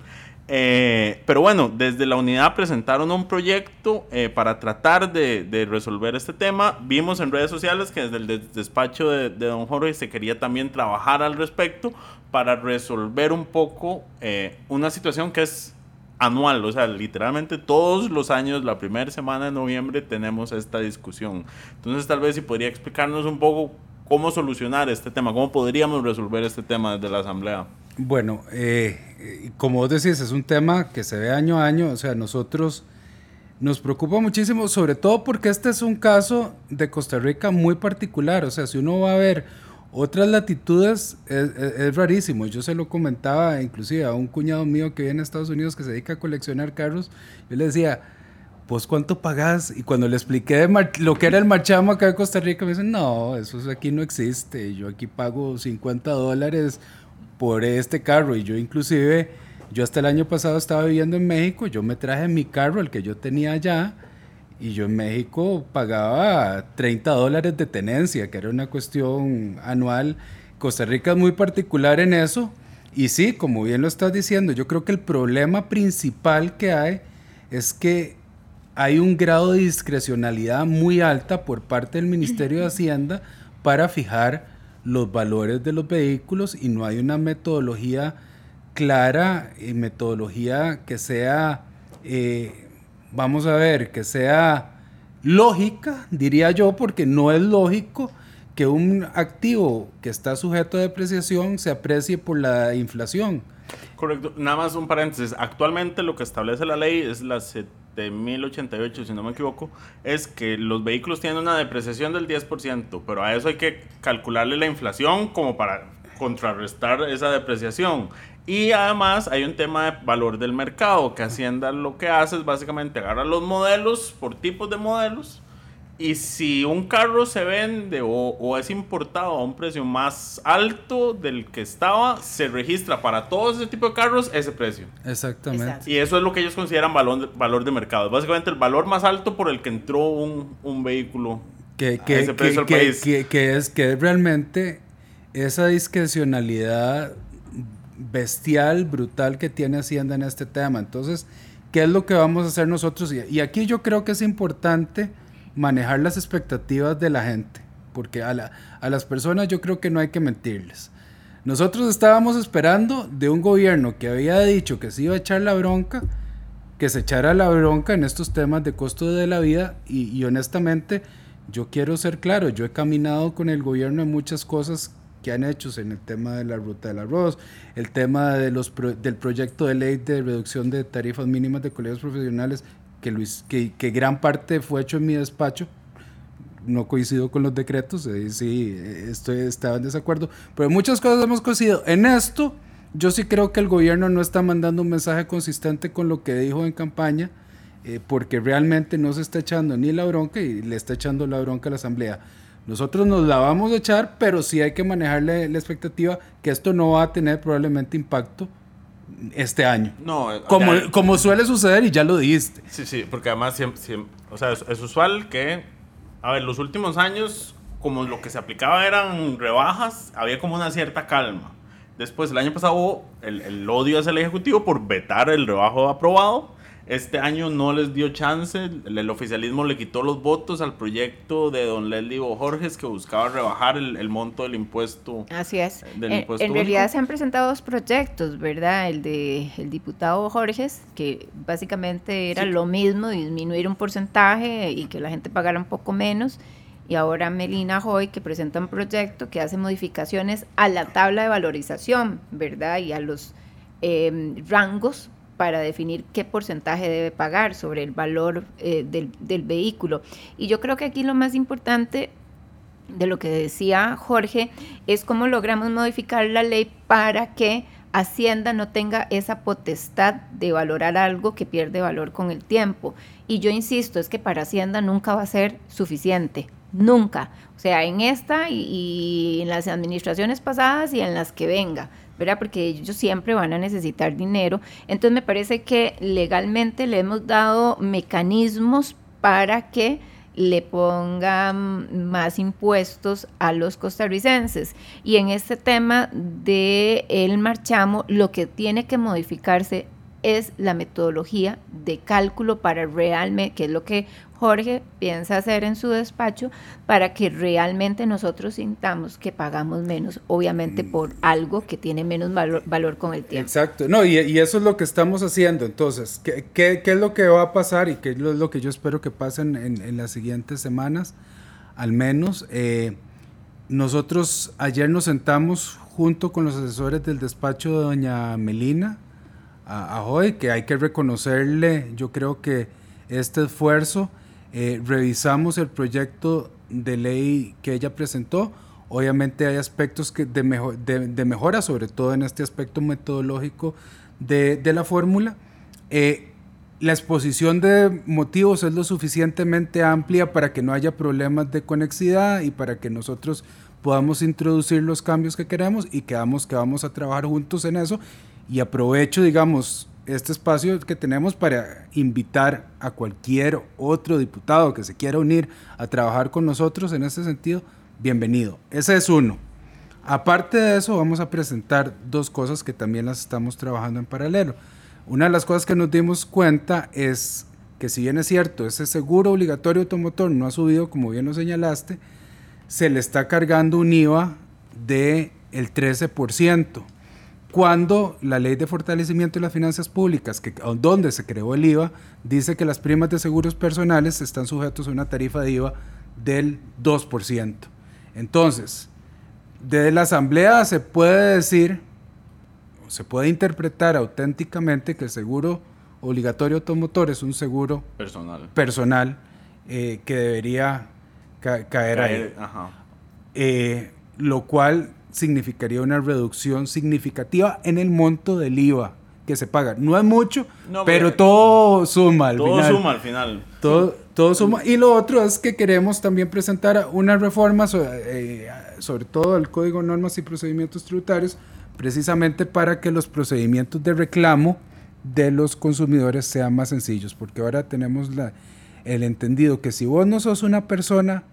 Eh, pero bueno, desde la unidad presentaron un proyecto eh, para tratar de, resolver este tema. Vimos en redes sociales que desde el despacho de, don Jorge se quería también trabajar al respecto para resolver un poco eh, una situación que es anual, o sea, literalmente todos los años, la primera semana de noviembre, tenemos esta discusión. Entonces, tal vez si podría explicarnos un poco cómo solucionar este tema, cómo podríamos resolver este tema desde la Asamblea. Bueno, eh, como vos decís, es un tema que se ve año a año, o sea, nosotros nos preocupa muchísimo, sobre todo porque este es un caso de Costa Rica muy particular, o sea, si uno va a ver otras latitudes, es, rarísimo, yo se lo comentaba inclusive a un cuñado mío que viene a Estados Unidos que se dedica a coleccionar carros, yo le decía, pues cuánto pagás? Y cuando le expliqué lo que era el marchamo acá en Costa Rica, me dicen, no, eso aquí no existe, yo aquí pago 50 dólares por este carro y yo inclusive, yo hasta el año pasado estaba viviendo en México, yo me traje mi carro, el que yo tenía allá, y yo en México pagaba 30 dólares de tenencia, que era una cuestión anual. Costa Rica es muy particular en eso. Y sí, como bien lo estás diciendo, yo creo que el problema principal que hay es que hay un grado de discrecionalidad muy alta por parte del Ministerio de Hacienda para fijar los valores de los vehículos y no hay una metodología clara y metodología que sea, eh, vamos a ver, que sea lógica, diría yo, porque no es lógico que un activo que está sujeto a depreciación se aprecie por la inflación. Correcto, nada más un paréntesis. Actualmente lo que establece la ley es la de 1088, si no me equivoco, es que los vehículos tienen una depreciación del 10%, pero a eso hay que calcularle la inflación como para contrarrestar esa depreciación. Y además hay un tema de valor del mercado, que Hacienda lo que hace es básicamente agarrar los modelos por tipos de modelos y si un carro se vende o, es importado a un precio más alto del que estaba, se registra para todo ese tipo de carros ese precio. Exactamente. Y eso es lo que ellos consideran valor, valor de mercado. Básicamente el valor más alto por el que entró un, un vehículo que, que, a ese precio que, país. Que, es, que realmente esa discrecionalidad bestial, brutal que tiene Hacienda en este tema. Entonces, ¿qué es lo que vamos a hacer nosotros? Y aquí yo creo que es importante manejar las expectativas de la gente, porque a, las personas yo creo que no hay que mentirles. Nosotros estábamos esperando de un gobierno que había dicho que se iba a echar la bronca, que se echara la bronca en estos temas de costo de la vida y, honestamente yo quiero ser claro, yo he caminado con el gobierno en muchas cosas que han hecho en el tema de la ruta del arroz, el tema de los del proyecto de ley de reducción de tarifas mínimas de colegios profesionales, que, Luis, que, que gran parte fue hecho en mi despacho, no coincido con los decretos, eh, sí, estoy, estaba en desacuerdo, pero muchas cosas hemos coincidido. En esto, yo sí creo que el gobierno no está mandando un mensaje consistente con lo que dijo en campaña, eh, porque realmente no se está echando ni la bronca y le está echando la bronca a la Asamblea. Nosotros nos la vamos a echar, pero sí hay que manejarle la expectativa que esto no va a tener probablemente impacto este año. No, eh, como, como suele suceder y ya lo dijiste. Sí, sí, porque además siempre, o sea, es, usual que, a ver, los últimos años, como lo que se aplicaba eran rebajas, había como una cierta calma. Después, el año pasado el, el odio hacia el Ejecutivo por vetar el rebajo aprobado este año no les dio chance, el, oficialismo le quitó los votos al proyecto de don Leslie Jorges que buscaba rebajar el, monto del impuesto. Así es. en, realidad se han presentado dos proyectos, ¿verdad? El de el diputado Jorges, que básicamente era lo mismo, disminuir un porcentaje y que la gente pagara un poco menos. Y ahora Melina Hoy, que presenta un proyecto que hace modificaciones a la tabla de valorización, ¿verdad? Y a los eh, rangos para definir qué porcentaje debe pagar sobre el valor eh, del, vehículo. Y yo creo que aquí lo más importante de lo que decía Jorge es cómo logramos modificar la ley para que Hacienda no tenga esa potestad de valorar algo que pierde valor con el tiempo. Y yo insisto, es que para Hacienda nunca va a ser suficiente, nunca. O sea, en esta y en las administraciones pasadas y en las que venga. Porque ellos siempre van a necesitar dinero. Entonces me parece que legalmente le hemos dado mecanismos para que le pongan más impuestos a los costarricenses. Y en este tema de el marchamo, lo que tiene que modificarse es la metodología de cálculo para realmente, que es lo que Jorge piensa hacer en su despacho, para que realmente nosotros sintamos que pagamos menos, obviamente por mm. algo que tiene menos valor, con el tiempo. Exacto, no, y, eso es lo que estamos haciendo. Entonces, ¿qué, qué, es lo que va a pasar y qué es lo, que yo espero que pasen en, las siguientes semanas? Al menos, eh, nosotros ayer nos sentamos junto con los asesores del despacho de doña Melina, a, hoy, que hay que reconocerle, yo creo que este esfuerzo, eh, revisamos el proyecto de ley que ella presentó, obviamente hay aspectos que de, mejor, de, mejora, sobre todo en este aspecto metodológico de, de la fórmula. Eh, la exposición de motivos es lo suficientemente amplia para que no haya problemas de conexidad y para que nosotros podamos introducir los cambios que queremos y quedamos que vamos a trabajar juntos en eso y aprovecho, digamos, este espacio que tenemos para invitar a cualquier otro diputado que se quiera unir a trabajar con nosotros en este sentido, bienvenido. Ese es uno. Aparte de eso, vamos a presentar dos cosas que también las estamos trabajando en paralelo. Una de las cosas que nos dimos cuenta es que si bien es cierto, ese seguro obligatorio automotor no ha subido, como bien lo señalaste, se le está cargando un IVA de el 13% cuando la ley de fortalecimiento de las finanzas públicas, que, donde se creó el IVA, dice que las primas de seguros personales están sujetos a una tarifa de IVA del 2%. Entonces, desde la Asamblea se puede decir, se puede interpretar auténticamente que el seguro obligatorio automotor es un seguro personal, personal eh, que debería caer, ahí. Eh, lo cual significaría una reducción significativa en el monto del IVA que se paga. No es mucho, pero todo suma al todo suma al final. Todo, todo suma. Y lo otro es que queremos también presentar una reforma sobre, eh, sobre todo el Código de Normas y Procedimientos Tributarios, precisamente para que los procedimientos de reclamo de los consumidores sean más sencillos, porque ahora tenemos la, el entendido que si vos no sos una persona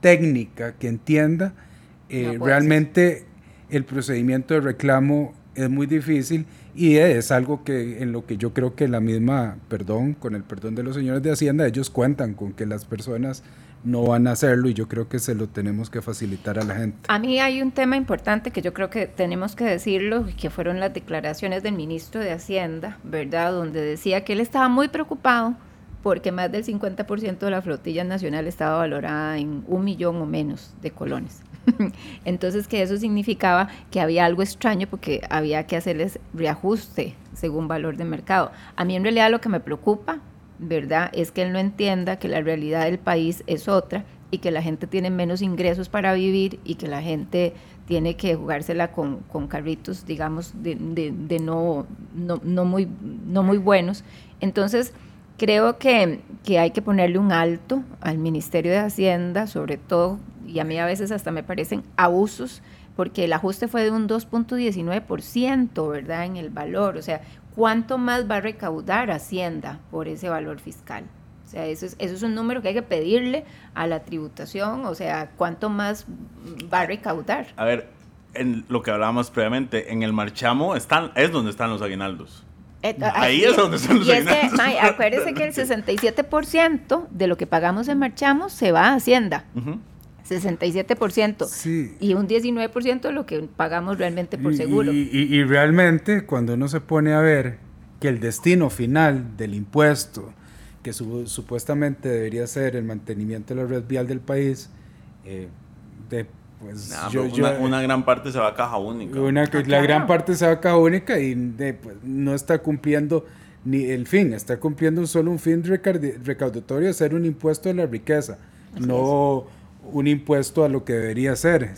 técnica que entienda, eh, realmente el procedimiento de reclamo es muy difícil y es algo que en lo que yo creo que la misma, perdón, con el perdón de los señores de Hacienda, ellos cuentan con que las personas no van a hacerlo y yo creo que se lo tenemos que facilitar a la gente. A mí hay un tema importante que yo creo que tenemos que decirlo, que fueron las declaraciones del ministro de Hacienda, ¿verdad? Donde decía que él estaba muy preocupado porque más del 50% de la flotilla nacional estaba valorada en un millón o menos de colones. Entonces, que eso significaba que había algo extraño porque había que hacerles reajuste según valor de mercado. A mí en realidad lo que me preocupa, ¿verdad? Es que él no entienda que la realidad del país es otra y que la gente tiene menos ingresos para vivir y que la gente tiene que jugársela con, carritos, digamos, de, no, no, muy, no muy buenos. Entonces, creo que, que hay que ponerle un alto al Ministerio de Hacienda, sobre todo, y a mí a veces hasta me parecen abusos, porque el ajuste fue de un 2.19%, ¿verdad? En el valor, o sea, ¿cuánto más va a recaudar Hacienda por ese valor fiscal? O sea, eso es, eso es un número que hay que pedirle a la tributación, o sea, ¿cuánto más va a recaudar? A ver, en lo que hablábamos previamente, en el marchamo están, es donde están los aguinaldos. Eh, Ahí es donde están los y. Es que, acuérdese que el 67% de lo que pagamos en marchamo se va a Hacienda. 67%. Sí. Y un 19% de lo que pagamos realmente por seguro. Y, y, realmente, cuando uno se pone a ver que el destino final del impuesto que supuestamente debería ser el mantenimiento de la red vial del país, eh, de, pues, una, gran parte se va a caja única. Ah, la gran parte se va a caja única y pues, no está cumpliendo ni el fin, está cumpliendo solo un fin recaudatorio, ser un impuesto a la riqueza, no un impuesto a lo que debería ser.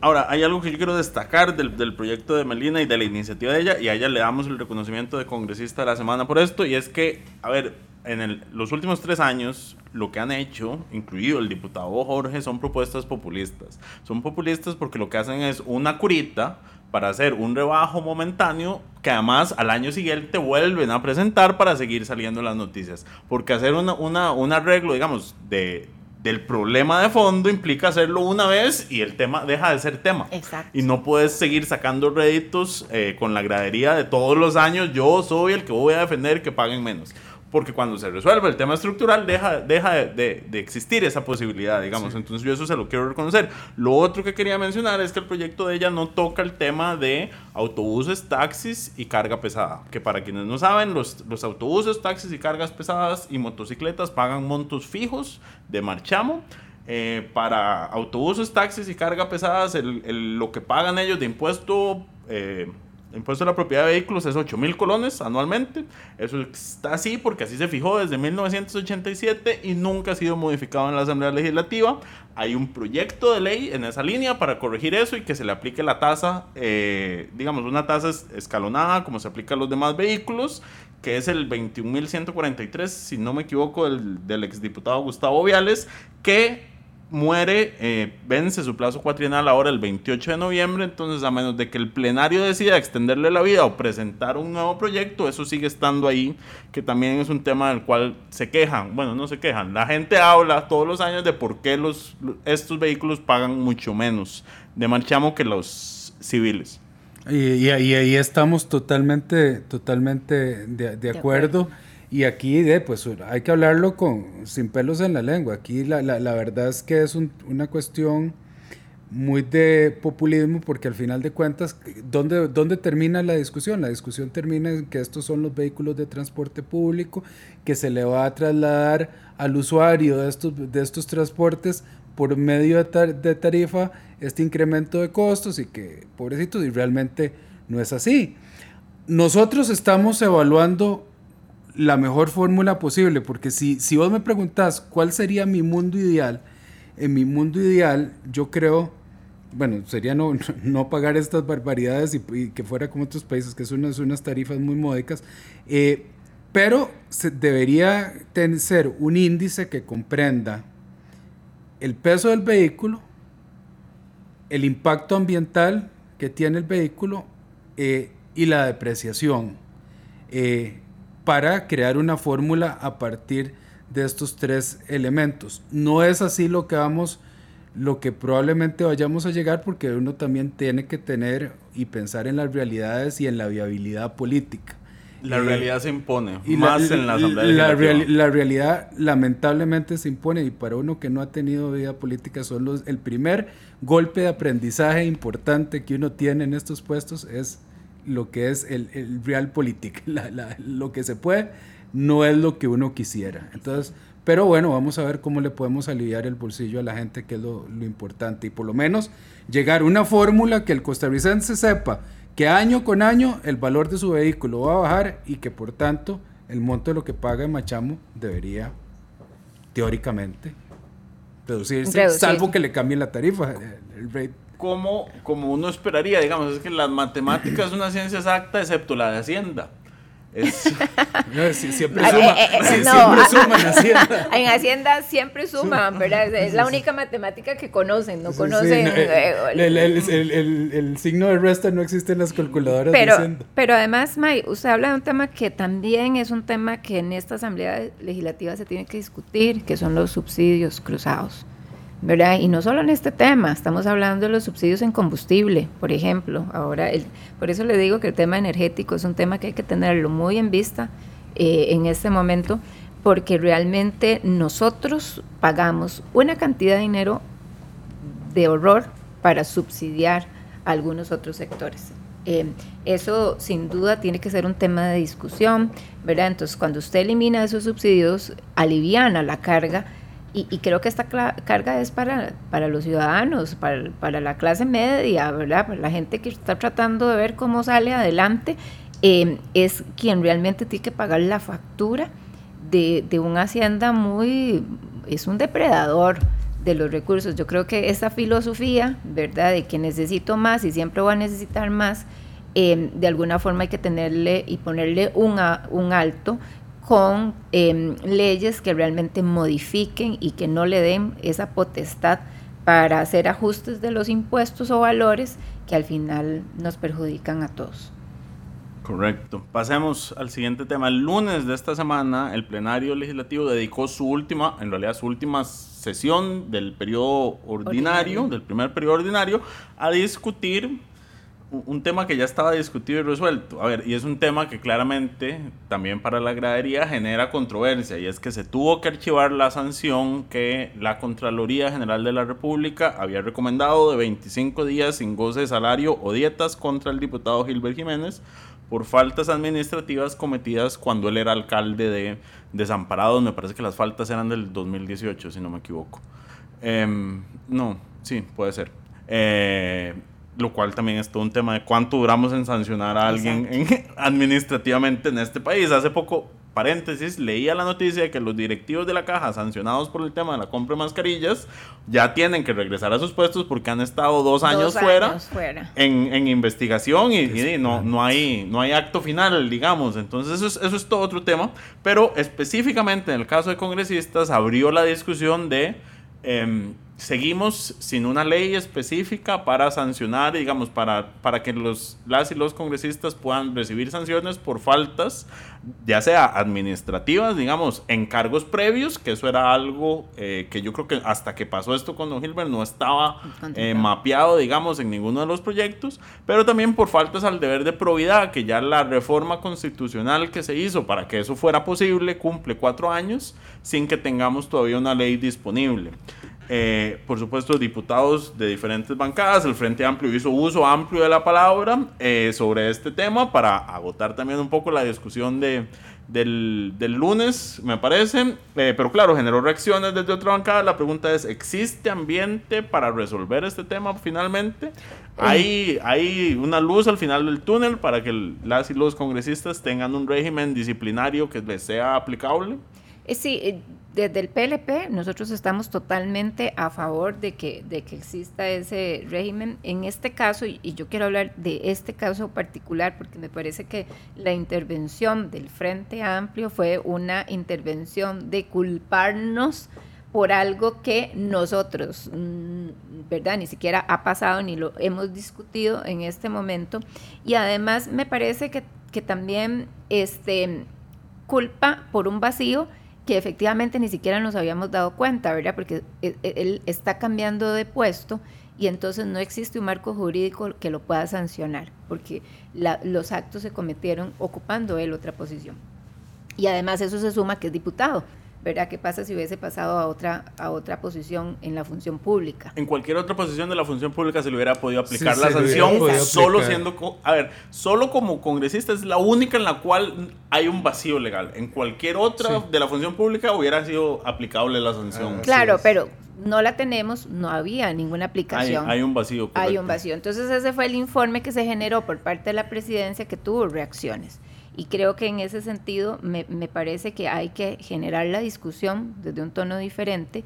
Ahora, hay algo que yo quiero destacar del, del, proyecto de Melina y de la iniciativa de ella, y a ella le damos el reconocimiento de congresista de la semana por esto, y es que, a ver, en los últimos tres años, lo que han hecho, incluido el diputado Jorge, son propuestas populistas. Son populistas porque lo que hacen es una curita para hacer un rebajo momentáneo que además al año siguiente vuelven a presentar para seguir saliendo las noticias. Porque hacer una, una, un arreglo, digamos, de, del problema de fondo implica hacerlo una vez y el tema deja de ser tema. Exacto. Y no puedes seguir sacando réditos eh, con la gradería de todos los años. Yo soy el que voy a defender que paguen menos porque cuando se resuelve el tema estructural deja, deja de, de, existir esa posibilidad, digamos. Entonces yo eso se lo quiero reconocer. Lo otro que quería mencionar es que el proyecto de ella no toca el tema de autobuses, taxis y carga pesada, que para quienes no saben, los, los autobuses, taxis y cargas pesadas y motocicletas pagan montos fijos de marchamo. Eh, para autobuses, taxis y carga pesadas, el, lo que pagan ellos de impuesto eh, el impuesto a la propiedad de vehículos es 8 mil colones anualmente. Eso está así porque así se fijó desde 1987 y nunca ha sido modificado en la Asamblea Legislativa. Hay un proyecto de ley en esa línea para corregir eso y que se le aplique la tasa, eh, digamos, una tasa escalonada como se aplica a los demás vehículos, que es el 21.143, si no me equivoco, del, del exdiputado Gustavo Viales, que muere, eh, vence su plazo cuatrienal ahora el 28 de noviembre, entonces a menos de que el plenario decida extenderle la vida o presentar un nuevo proyecto, eso sigue estando ahí, que también es un tema del cual se quejan, bueno, no se quejan, la gente habla todos los años de por qué los, estos vehículos pagan mucho menos de marchamo que los civiles. Y, ahí estamos totalmente, totalmente de, acuerdo. Y aquí, de, pues hay que hablarlo con, sin pelos en la lengua. Aquí la, la, la verdad es que es una cuestión muy de populismo porque al final de cuentas, ¿dónde, ¿dónde termina la discusión? La discusión termina en que estos son los vehículos de transporte público, que se le va a trasladar al usuario de estos, de estos transportes por medio de, de tarifa este incremento de costos y que, pobrecitos, y realmente no es así. Nosotros estamos evaluando la mejor fórmula posible, porque si, si vos me preguntás cuál sería mi mundo ideal, en mi mundo ideal yo creo, bueno, sería no, no pagar estas barbaridades y, que fuera como otros países, que son unas, unas tarifas muy módicas, eh, pero debería ser un índice que comprenda el peso del vehículo, el impacto ambiental que tiene el vehículo eh, y la depreciación. Eh, para crear una fórmula a partir de estos tres elementos. No es así lo que vamos, lo que probablemente vayamos a llegar porque uno también tiene que tener y pensar en las realidades y en la viabilidad política. La eh, realidad se impone, y más en la Asamblea la, la, realidad lamentablemente se impone y para uno que no ha tenido vida política son el primer golpe de aprendizaje importante que uno tiene en estos puestos es lo que es el, el realpolitik, lo que se puede, no es lo que uno quisiera. Entonces, pero bueno, vamos a ver cómo le podemos aliviar el bolsillo a la gente, que es lo, lo importante, y por lo menos llegar a una fórmula que el costarricense sepa que año con año el valor de su vehículo va a bajar y que por tanto el monto de lo que paga en Machamo debería teóricamente reducirse, salvo que le cambien la tarifa, el rate como, como uno esperaría, digamos, es que las matemáticas es una ciencia exacta excepto la de Hacienda. siempre, suman en Hacienda. En Hacienda siempre suman, ¿verdad? Es la única matemática que conocen, no conocen... Eh, el, signo de resta no existe en las calculadoras pero, de Hacienda. Pero además, May, usted habla de un tema que también es un tema que en esta Asamblea Legislativa se tiene que discutir, que son los subsidios cruzados. ¿Verdad? Y no solo en este tema, estamos hablando de los subsidios en combustible, por ejemplo. Ahora, el, por eso le digo que el tema energético es un tema que hay que tenerlo muy en vista eh, en este momento, porque realmente nosotros pagamos una cantidad de dinero de horror para subsidiar a algunos otros sectores. Eh, eso sin duda tiene que ser un tema de discusión, ¿verdad? Entonces, cuando usted elimina esos subsidios, aliviana la carga y, creo que esta carga es para, para los ciudadanos, para, para, la clase media, ¿verdad? Para la gente que está tratando de ver cómo sale adelante, em, es quien realmente tiene que pagar la factura de, de una hacienda muy, es un depredador de los recursos. Yo creo que esa filosofía, ¿verdad? De que necesito más y siempre voy a necesitar más, em, de alguna forma hay que tenerle y ponerle un, un alto con em, leyes que realmente modifiquen y que no le den esa potestad para hacer ajustes de los impuestos o valores que al final nos perjudican a todos. Correcto. Pasemos al siguiente tema. El lunes de esta semana, el plenario legislativo dedicó su última, en realidad su última sesión del periodo ordinario. del primer periodo ordinario, a discutir un tema que ya estaba discutido y resuelto. A ver, y es un tema que claramente también para la gradería genera controversia, y es que se tuvo que archivar la sanción que la Contraloría General de la República había recomendado de 25 días sin goce de salario o dietas contra el diputado Gilbert Jiménez por faltas administrativas cometidas cuando él era alcalde de Desamparados. Me parece que las faltas eran del 2018, si no me equivoco. Em, no, sí, puede ser. Eh, lo cual también es todo un tema de cuánto duramos en sancionar a alguien administrativamente en este país. Hace poco, paréntesis, leía la noticia de que los directivos de la caja sancionados por el tema de la compra de mascarillas ya tienen que regresar a sus puestos porque han estado dos años, fuera, En, investigación y, no, no, hay, no hay acto final, digamos. Entonces eso es, eso es todo otro tema. Pero específicamente en el caso de congresistas abrió la discusión de... Em, seguimos sin una ley específica para sancionar, digamos, para, para que los, las y los congresistas puedan recibir sanciones por faltas, ya sea administrativas, digamos, en cargos previos, que eso era algo eh, que yo creo que hasta que pasó esto con Don Gilbert no estaba eh, mapeado, digamos, en ninguno de los proyectos, pero también por faltas al deber de probidad, que ya la reforma constitucional que se hizo para que eso fuera posible cumple cuatro años sin que tengamos todavía una ley disponible. Eh, por supuesto, diputados de diferentes bancadas. El Frente Amplio hizo uso amplio de la palabra eh, sobre este tema para agotar también un poco la discusión de, del, del lunes, me parece. Eh, pero claro, generó reacciones desde otra bancada. La pregunta es, ¿existe ambiente para resolver este tema finalmente? ¿Hay, ¿Hay una luz al final del túnel para que las y los congresistas tengan un régimen disciplinario que les sea aplicable? Sí, desde el PLP nosotros estamos totalmente a favor de que, de que exista ese régimen. En este caso, y, yo quiero hablar de este caso particular porque me parece que la intervención del Frente Amplio fue una intervención de culparnos por algo que nosotros, mm, ¿verdad? Ni siquiera ha pasado ni lo hemos discutido en este momento. Y además me parece que, que también este, culpa por un vacío que efectivamente ni siquiera nos habíamos dado cuenta, ¿verdad? Porque e, e, él está cambiando de puesto y entonces no existe un marco jurídico que lo pueda sancionar, porque los actos se cometieron ocupando él otra posición. Y además eso se suma que es diputado, ¿verdad? ¿Qué pasa si hubiese pasado a otra, a otra posición en la función pública? En cualquier otra posición de la función pública se le hubiera podido aplicar la sanción, solo siendo, a ver, solo como congresista es la única en la cual hay un vacío legal. En cualquier otra de la función pública hubiera sido aplicable la sanción. claro, pero no la tenemos, no había ninguna aplicación. Hay, un vacío. Hay un vacío. Entonces ese fue el informe que se generó por parte de la presidencia que tuvo reacciones. Y creo que en ese sentido me, me parece que hay que generar la discusión desde un tono diferente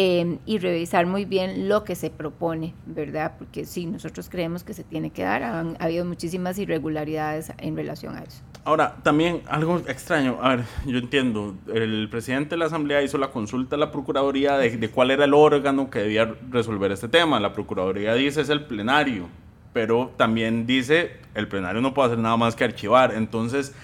Em, y revisar muy bien lo que se propone, ¿verdad? Porque sí, nosotros creemos que se tiene que dar, han, ha habido muchísimas irregularidades en relación a eso. Ahora, también algo extraño, a ver, yo entiendo, el presidente de la Asamblea hizo la consulta a la Procuraduría de, de cuál era el órgano que debía resolver este tema, la Procuraduría dice es el plenario, pero también dice el plenario no puede hacer nada más que archivar, entonces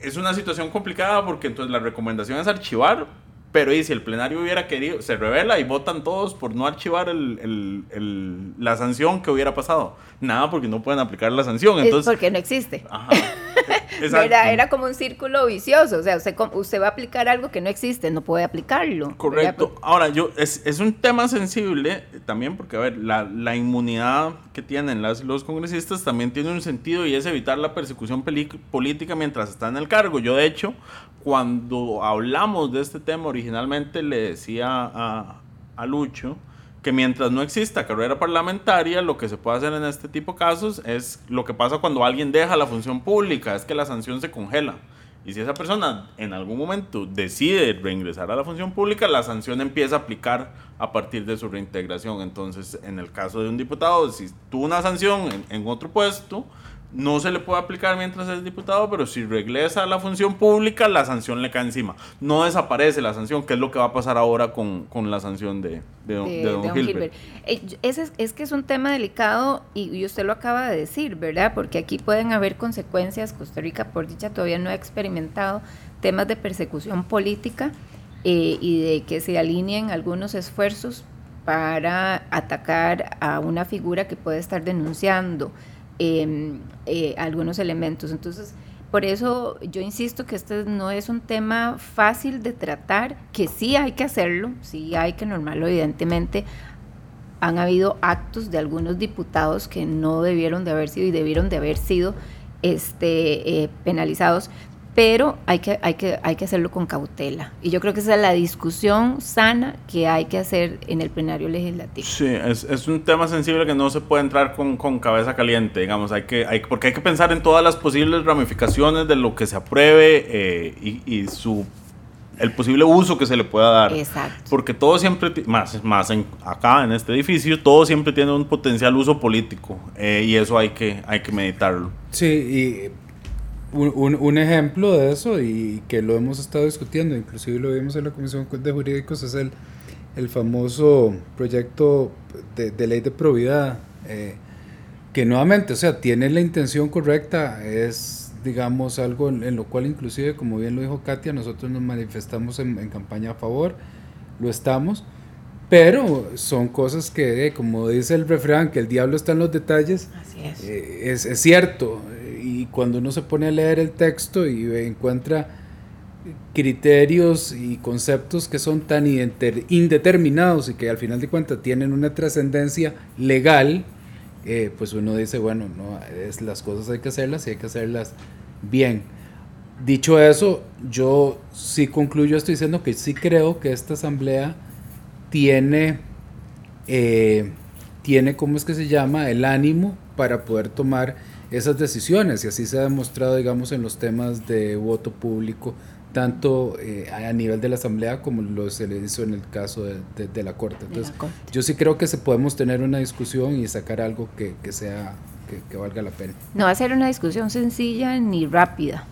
es una situación complicada porque entonces la recomendación es archivar, pero y si el plenario hubiera querido, se revela y votan todos por no archivar el, el, la sanción que hubiera pasado. Nada, porque no pueden aplicar la sanción. Entonces, porque no existe. Ajá. Era, era, como un círculo vicioso. O sea, usted, usted va a aplicar algo que no existe, no puede aplicarlo. Correcto. Ahora, yo es, es, un tema sensible también porque, a ver, la, la inmunidad que tienen las, los congresistas también tiene un sentido y es evitar la persecución política mientras están en el cargo. Yo, de hecho, cuando hablamos de este tema originalmente le decía a, a Lucho que mientras no exista carrera parlamentaria, lo que se puede hacer en este tipo de casos es lo que pasa cuando alguien deja la función pública, es que la sanción se congela. Y si esa persona en algún momento decide reingresar a la función pública, la sanción empieza a aplicar a partir de su reintegración. Entonces, en el caso de un diputado, si tuvo una sanción en, en otro puesto, no se le puede aplicar mientras es diputado, pero si regresa a la función pública, la sanción le cae encima. No desaparece la sanción, que es lo que va a pasar ahora con, la sanción de, de, don, Gilbert. Eh, es, que es un tema delicado y, usted lo acaba de decir, ¿verdad? Porque aquí pueden haber consecuencias. Costa Rica, por dicha, todavía no ha experimentado temas de persecución política eh, y de que se alineen algunos esfuerzos para atacar a una figura que puede estar denunciando Em, eh, algunos elementos. Entonces, por eso yo insisto que este no es un tema fácil de tratar, que sí hay que hacerlo, sí hay que normarlo, evidentemente. Han habido actos de algunos diputados que no debieron de haber sido y debieron de haber sido este, eh, penalizados, pero hay que, hay, que, hay que hacerlo con cautela. Y yo creo que esa es la discusión sana que hay que hacer en el plenario legislativo. Sí, es, es un tema sensible que no se puede entrar con, con, cabeza caliente, digamos, hay que, hay, porque hay que pensar en todas las posibles ramificaciones de lo que se apruebe eh, y, y, su el posible uso que se le pueda dar. Exacto. Porque todo siempre, más, más en, acá en este edificio, todo siempre tiene un potencial uso político eh, y eso hay que, hay que meditarlo. Sí, y un, un, ejemplo de eso y que lo hemos estado discutiendo, inclusive lo vimos en la Comisión de Jurídicos, es el, el famoso proyecto de, ley de probidad, eh, que nuevamente, o sea, tiene la intención correcta, es, digamos, algo en, lo cual inclusive, como bien lo dijo Katia, nosotros nos manifestamos en, campaña a favor, lo estamos, pero son cosas que, eh, como dice el refrán, que el diablo está en los detalles, es. Eh, es, es cierto, y cuando uno se pone a leer el texto y encuentra criterios y conceptos que son tan indeterminados y que al final de cuentas tienen una trascendencia legal, eh, pues uno dice, bueno, no, es, las cosas hay que hacerlas y hay que hacerlas bien. Dicho eso, yo sí concluyo esto diciendo que sí creo que esta asamblea tiene, eh, tiene, ¿cómo es que se llama?, el ánimo para poder tomar esas decisiones y así se ha demostrado, digamos, en los temas de voto público, tanto eh, a nivel de la Asamblea como lo se le hizo en el caso de, de, la Corte. Entonces, yo sí creo que se podemos tener una discusión y sacar algo que, que sea, que, que, valga la pena. No va a ser una discusión sencilla ni rápida,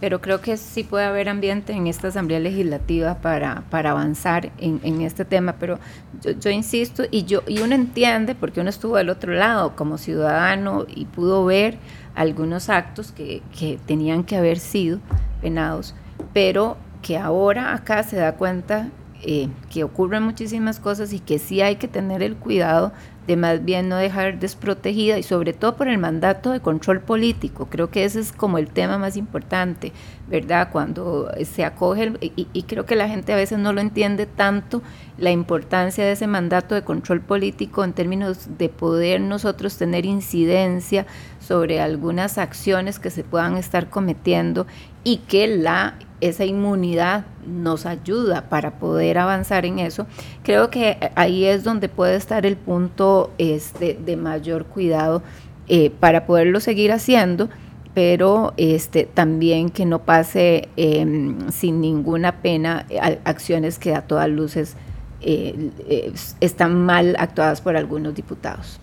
pero creo que sí puede haber ambiente en esta Asamblea Legislativa para, para avanzar en, este tema, pero yo, yo, insisto, y, yo, y uno entiende, porque uno estuvo del otro lado como ciudadano y pudo ver algunos actos que, que tenían que haber sido penados, pero que ahora acá se da cuenta eh, que ocurren muchísimas cosas y que sí hay que tener el cuidado de más bien no dejar desprotegida y sobre todo por el mandato de control político. Creo que ese es como el tema más importante, ¿verdad? Cuando se acoge, y, creo que la gente a veces no lo entiende tanto, la importancia de ese mandato de control político en términos de poder nosotros tener incidencia sobre algunas acciones que se puedan estar cometiendo y que la esa inmunidad nos ayuda para poder avanzar en eso, creo que ahí es donde puede estar el punto este, de mayor cuidado eh, para poderlo seguir haciendo, pero este, también que no pase em, sin ninguna pena acciones que a todas luces eh, eh, están mal actuadas por algunos diputados.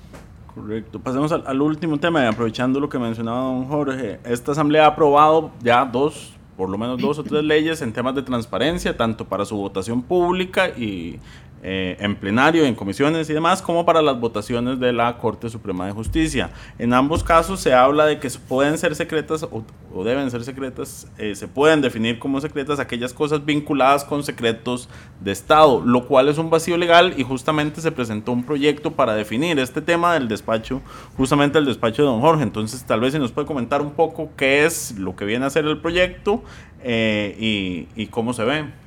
Correcto. Pasemos al, último tema, aprovechando lo que mencionaba don Jorge. Esta asamblea ha aprobado ya dos por lo menos dos o tres leyes en temas de transparencia, tanto para su votación pública y eh, en plenario, en comisiones y demás, como para las votaciones de la Corte Suprema de Justicia. En ambos casos se habla de que pueden ser secretas o, deben ser secretas, eh, se pueden definir como secretas aquellas cosas vinculadas con secretos de Estado, lo cual es un vacío legal y justamente se presentó un proyecto para definir este tema del despacho, justamente el despacho de don Jorge. Entonces tal vez si nos puede comentar un poco qué es lo que viene a ser el proyecto eh, y cómo se ve.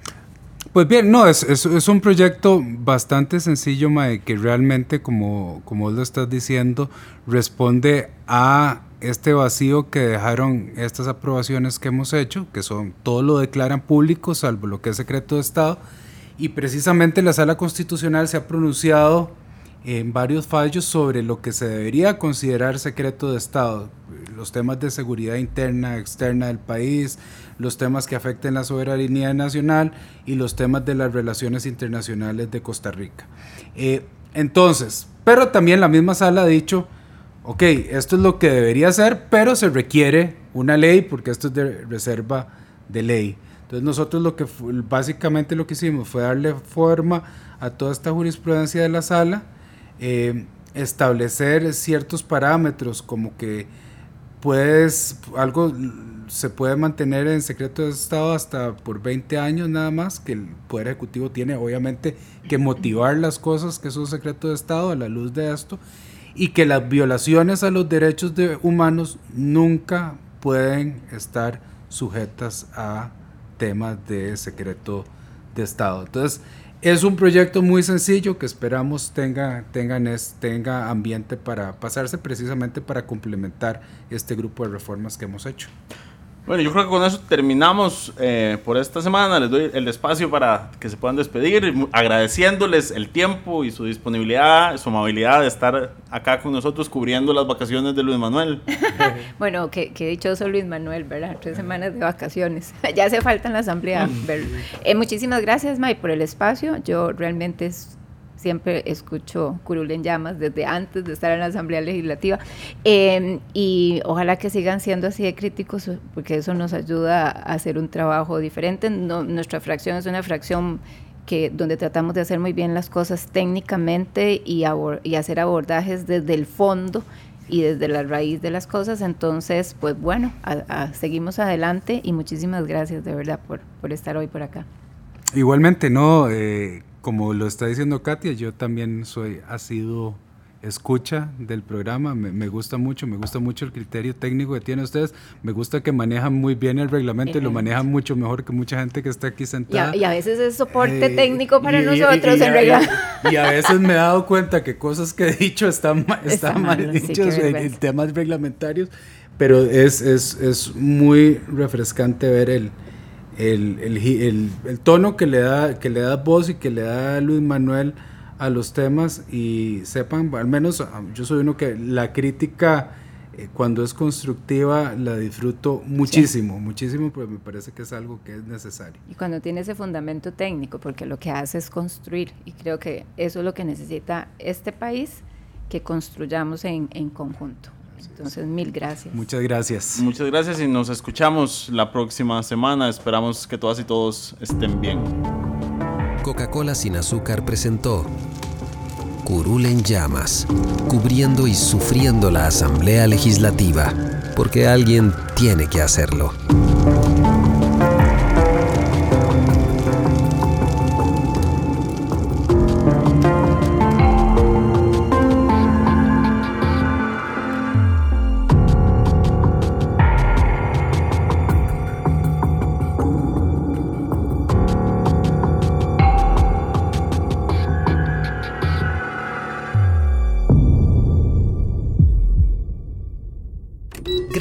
Pues bien, no, es, es, un proyecto bastante sencillo, Mae, que realmente, como, como lo estás diciendo, responde a este vacío que dejaron estas aprobaciones que hemos hecho, que son, todo lo declaran público, salvo lo que es secreto de Estado, y precisamente la Sala Constitucional se ha pronunciado en varios fallos sobre lo que se debería considerar secreto de Estado, los temas de seguridad interna, externa del país, los temas que afecten la soberanía nacional y los temas de las relaciones internacionales de Costa Rica. Eh, entonces, pero también la misma sala ha dicho, ok, esto es lo que debería ser, pero se requiere una ley porque esto es de reserva de ley. Entonces nosotros lo que básicamente lo que hicimos fue darle forma a toda esta jurisprudencia de la sala, eh, establecer ciertos parámetros como que puedes algo se puede mantener en secreto de Estado hasta por 20 años nada más, que el Poder Ejecutivo tiene obviamente que motivar las cosas que son secreto de Estado a la luz de esto, y que las violaciones a los derechos de humanos nunca pueden estar sujetas a temas de secreto de Estado. Entonces, es un proyecto muy sencillo que esperamos tenga, tenga ambiente para pasarse precisamente para complementar este grupo de reformas que hemos hecho. Bueno, yo creo que con eso terminamos eh, por esta semana. Les doy el espacio para que se puedan despedir, agradeciéndoles el tiempo y su disponibilidad, su amabilidad de estar acá con nosotros cubriendo las vacaciones de Luis Manuel. bueno, que, que dichoso Luis Manuel, ¿verdad? Tres semanas de vacaciones. ya hace falta en la asamblea. Eh, muchísimas gracias, May, por el espacio. Yo realmente siempre escucho Curul en llamas desde antes de estar en la Asamblea Legislativa em, y ojalá que sigan siendo así de críticos porque eso nos ayuda a hacer un trabajo diferente. nuestra fracción es una fracción que donde tratamos de hacer muy bien las cosas técnicamente y, hacer abordajes desde el fondo y desde la raíz de las cosas. Entonces, pues bueno, seguimos adelante y muchísimas gracias de verdad por, por estar hoy por acá. Igualmente, no, eh, como lo está diciendo Katia, yo también soy ha sido escucha del programa, me, gusta mucho, me gusta mucho el criterio técnico que tienen ustedes, me gusta que manejan muy bien el reglamento y lo manejan mucho mejor que mucha gente que está aquí sentada. Y a, veces es soporte eh, técnico para nosotros en realidad. Y a veces me he dado cuenta que cosas que he dicho están, están, mal, dichas en, temas reglamentarios, pero es, es, es muy refrescante ver el, el, el, el, tono que le, da, que le da voz y que le da Luis Manuel a los temas y sepan, al menos ah, yo soy uno que la crítica eh, cuando es constructiva la disfruto muchísimo, muchísimo, porque me parece que es algo que es necesario. Y cuando tiene ese fundamento técnico, porque lo que hace es construir y creo que eso es lo que necesita este país, que construyamos en, en conjunto. Entonces, mil gracias. Muchas gracias. Muchas gracias y nos escuchamos la próxima semana. Esperamos que todas y todos estén bien. Coca-Cola sin azúcar presentó Curul en llamas, cubriendo y sufriendo la Asamblea Legislativa, porque alguien tiene que hacerlo.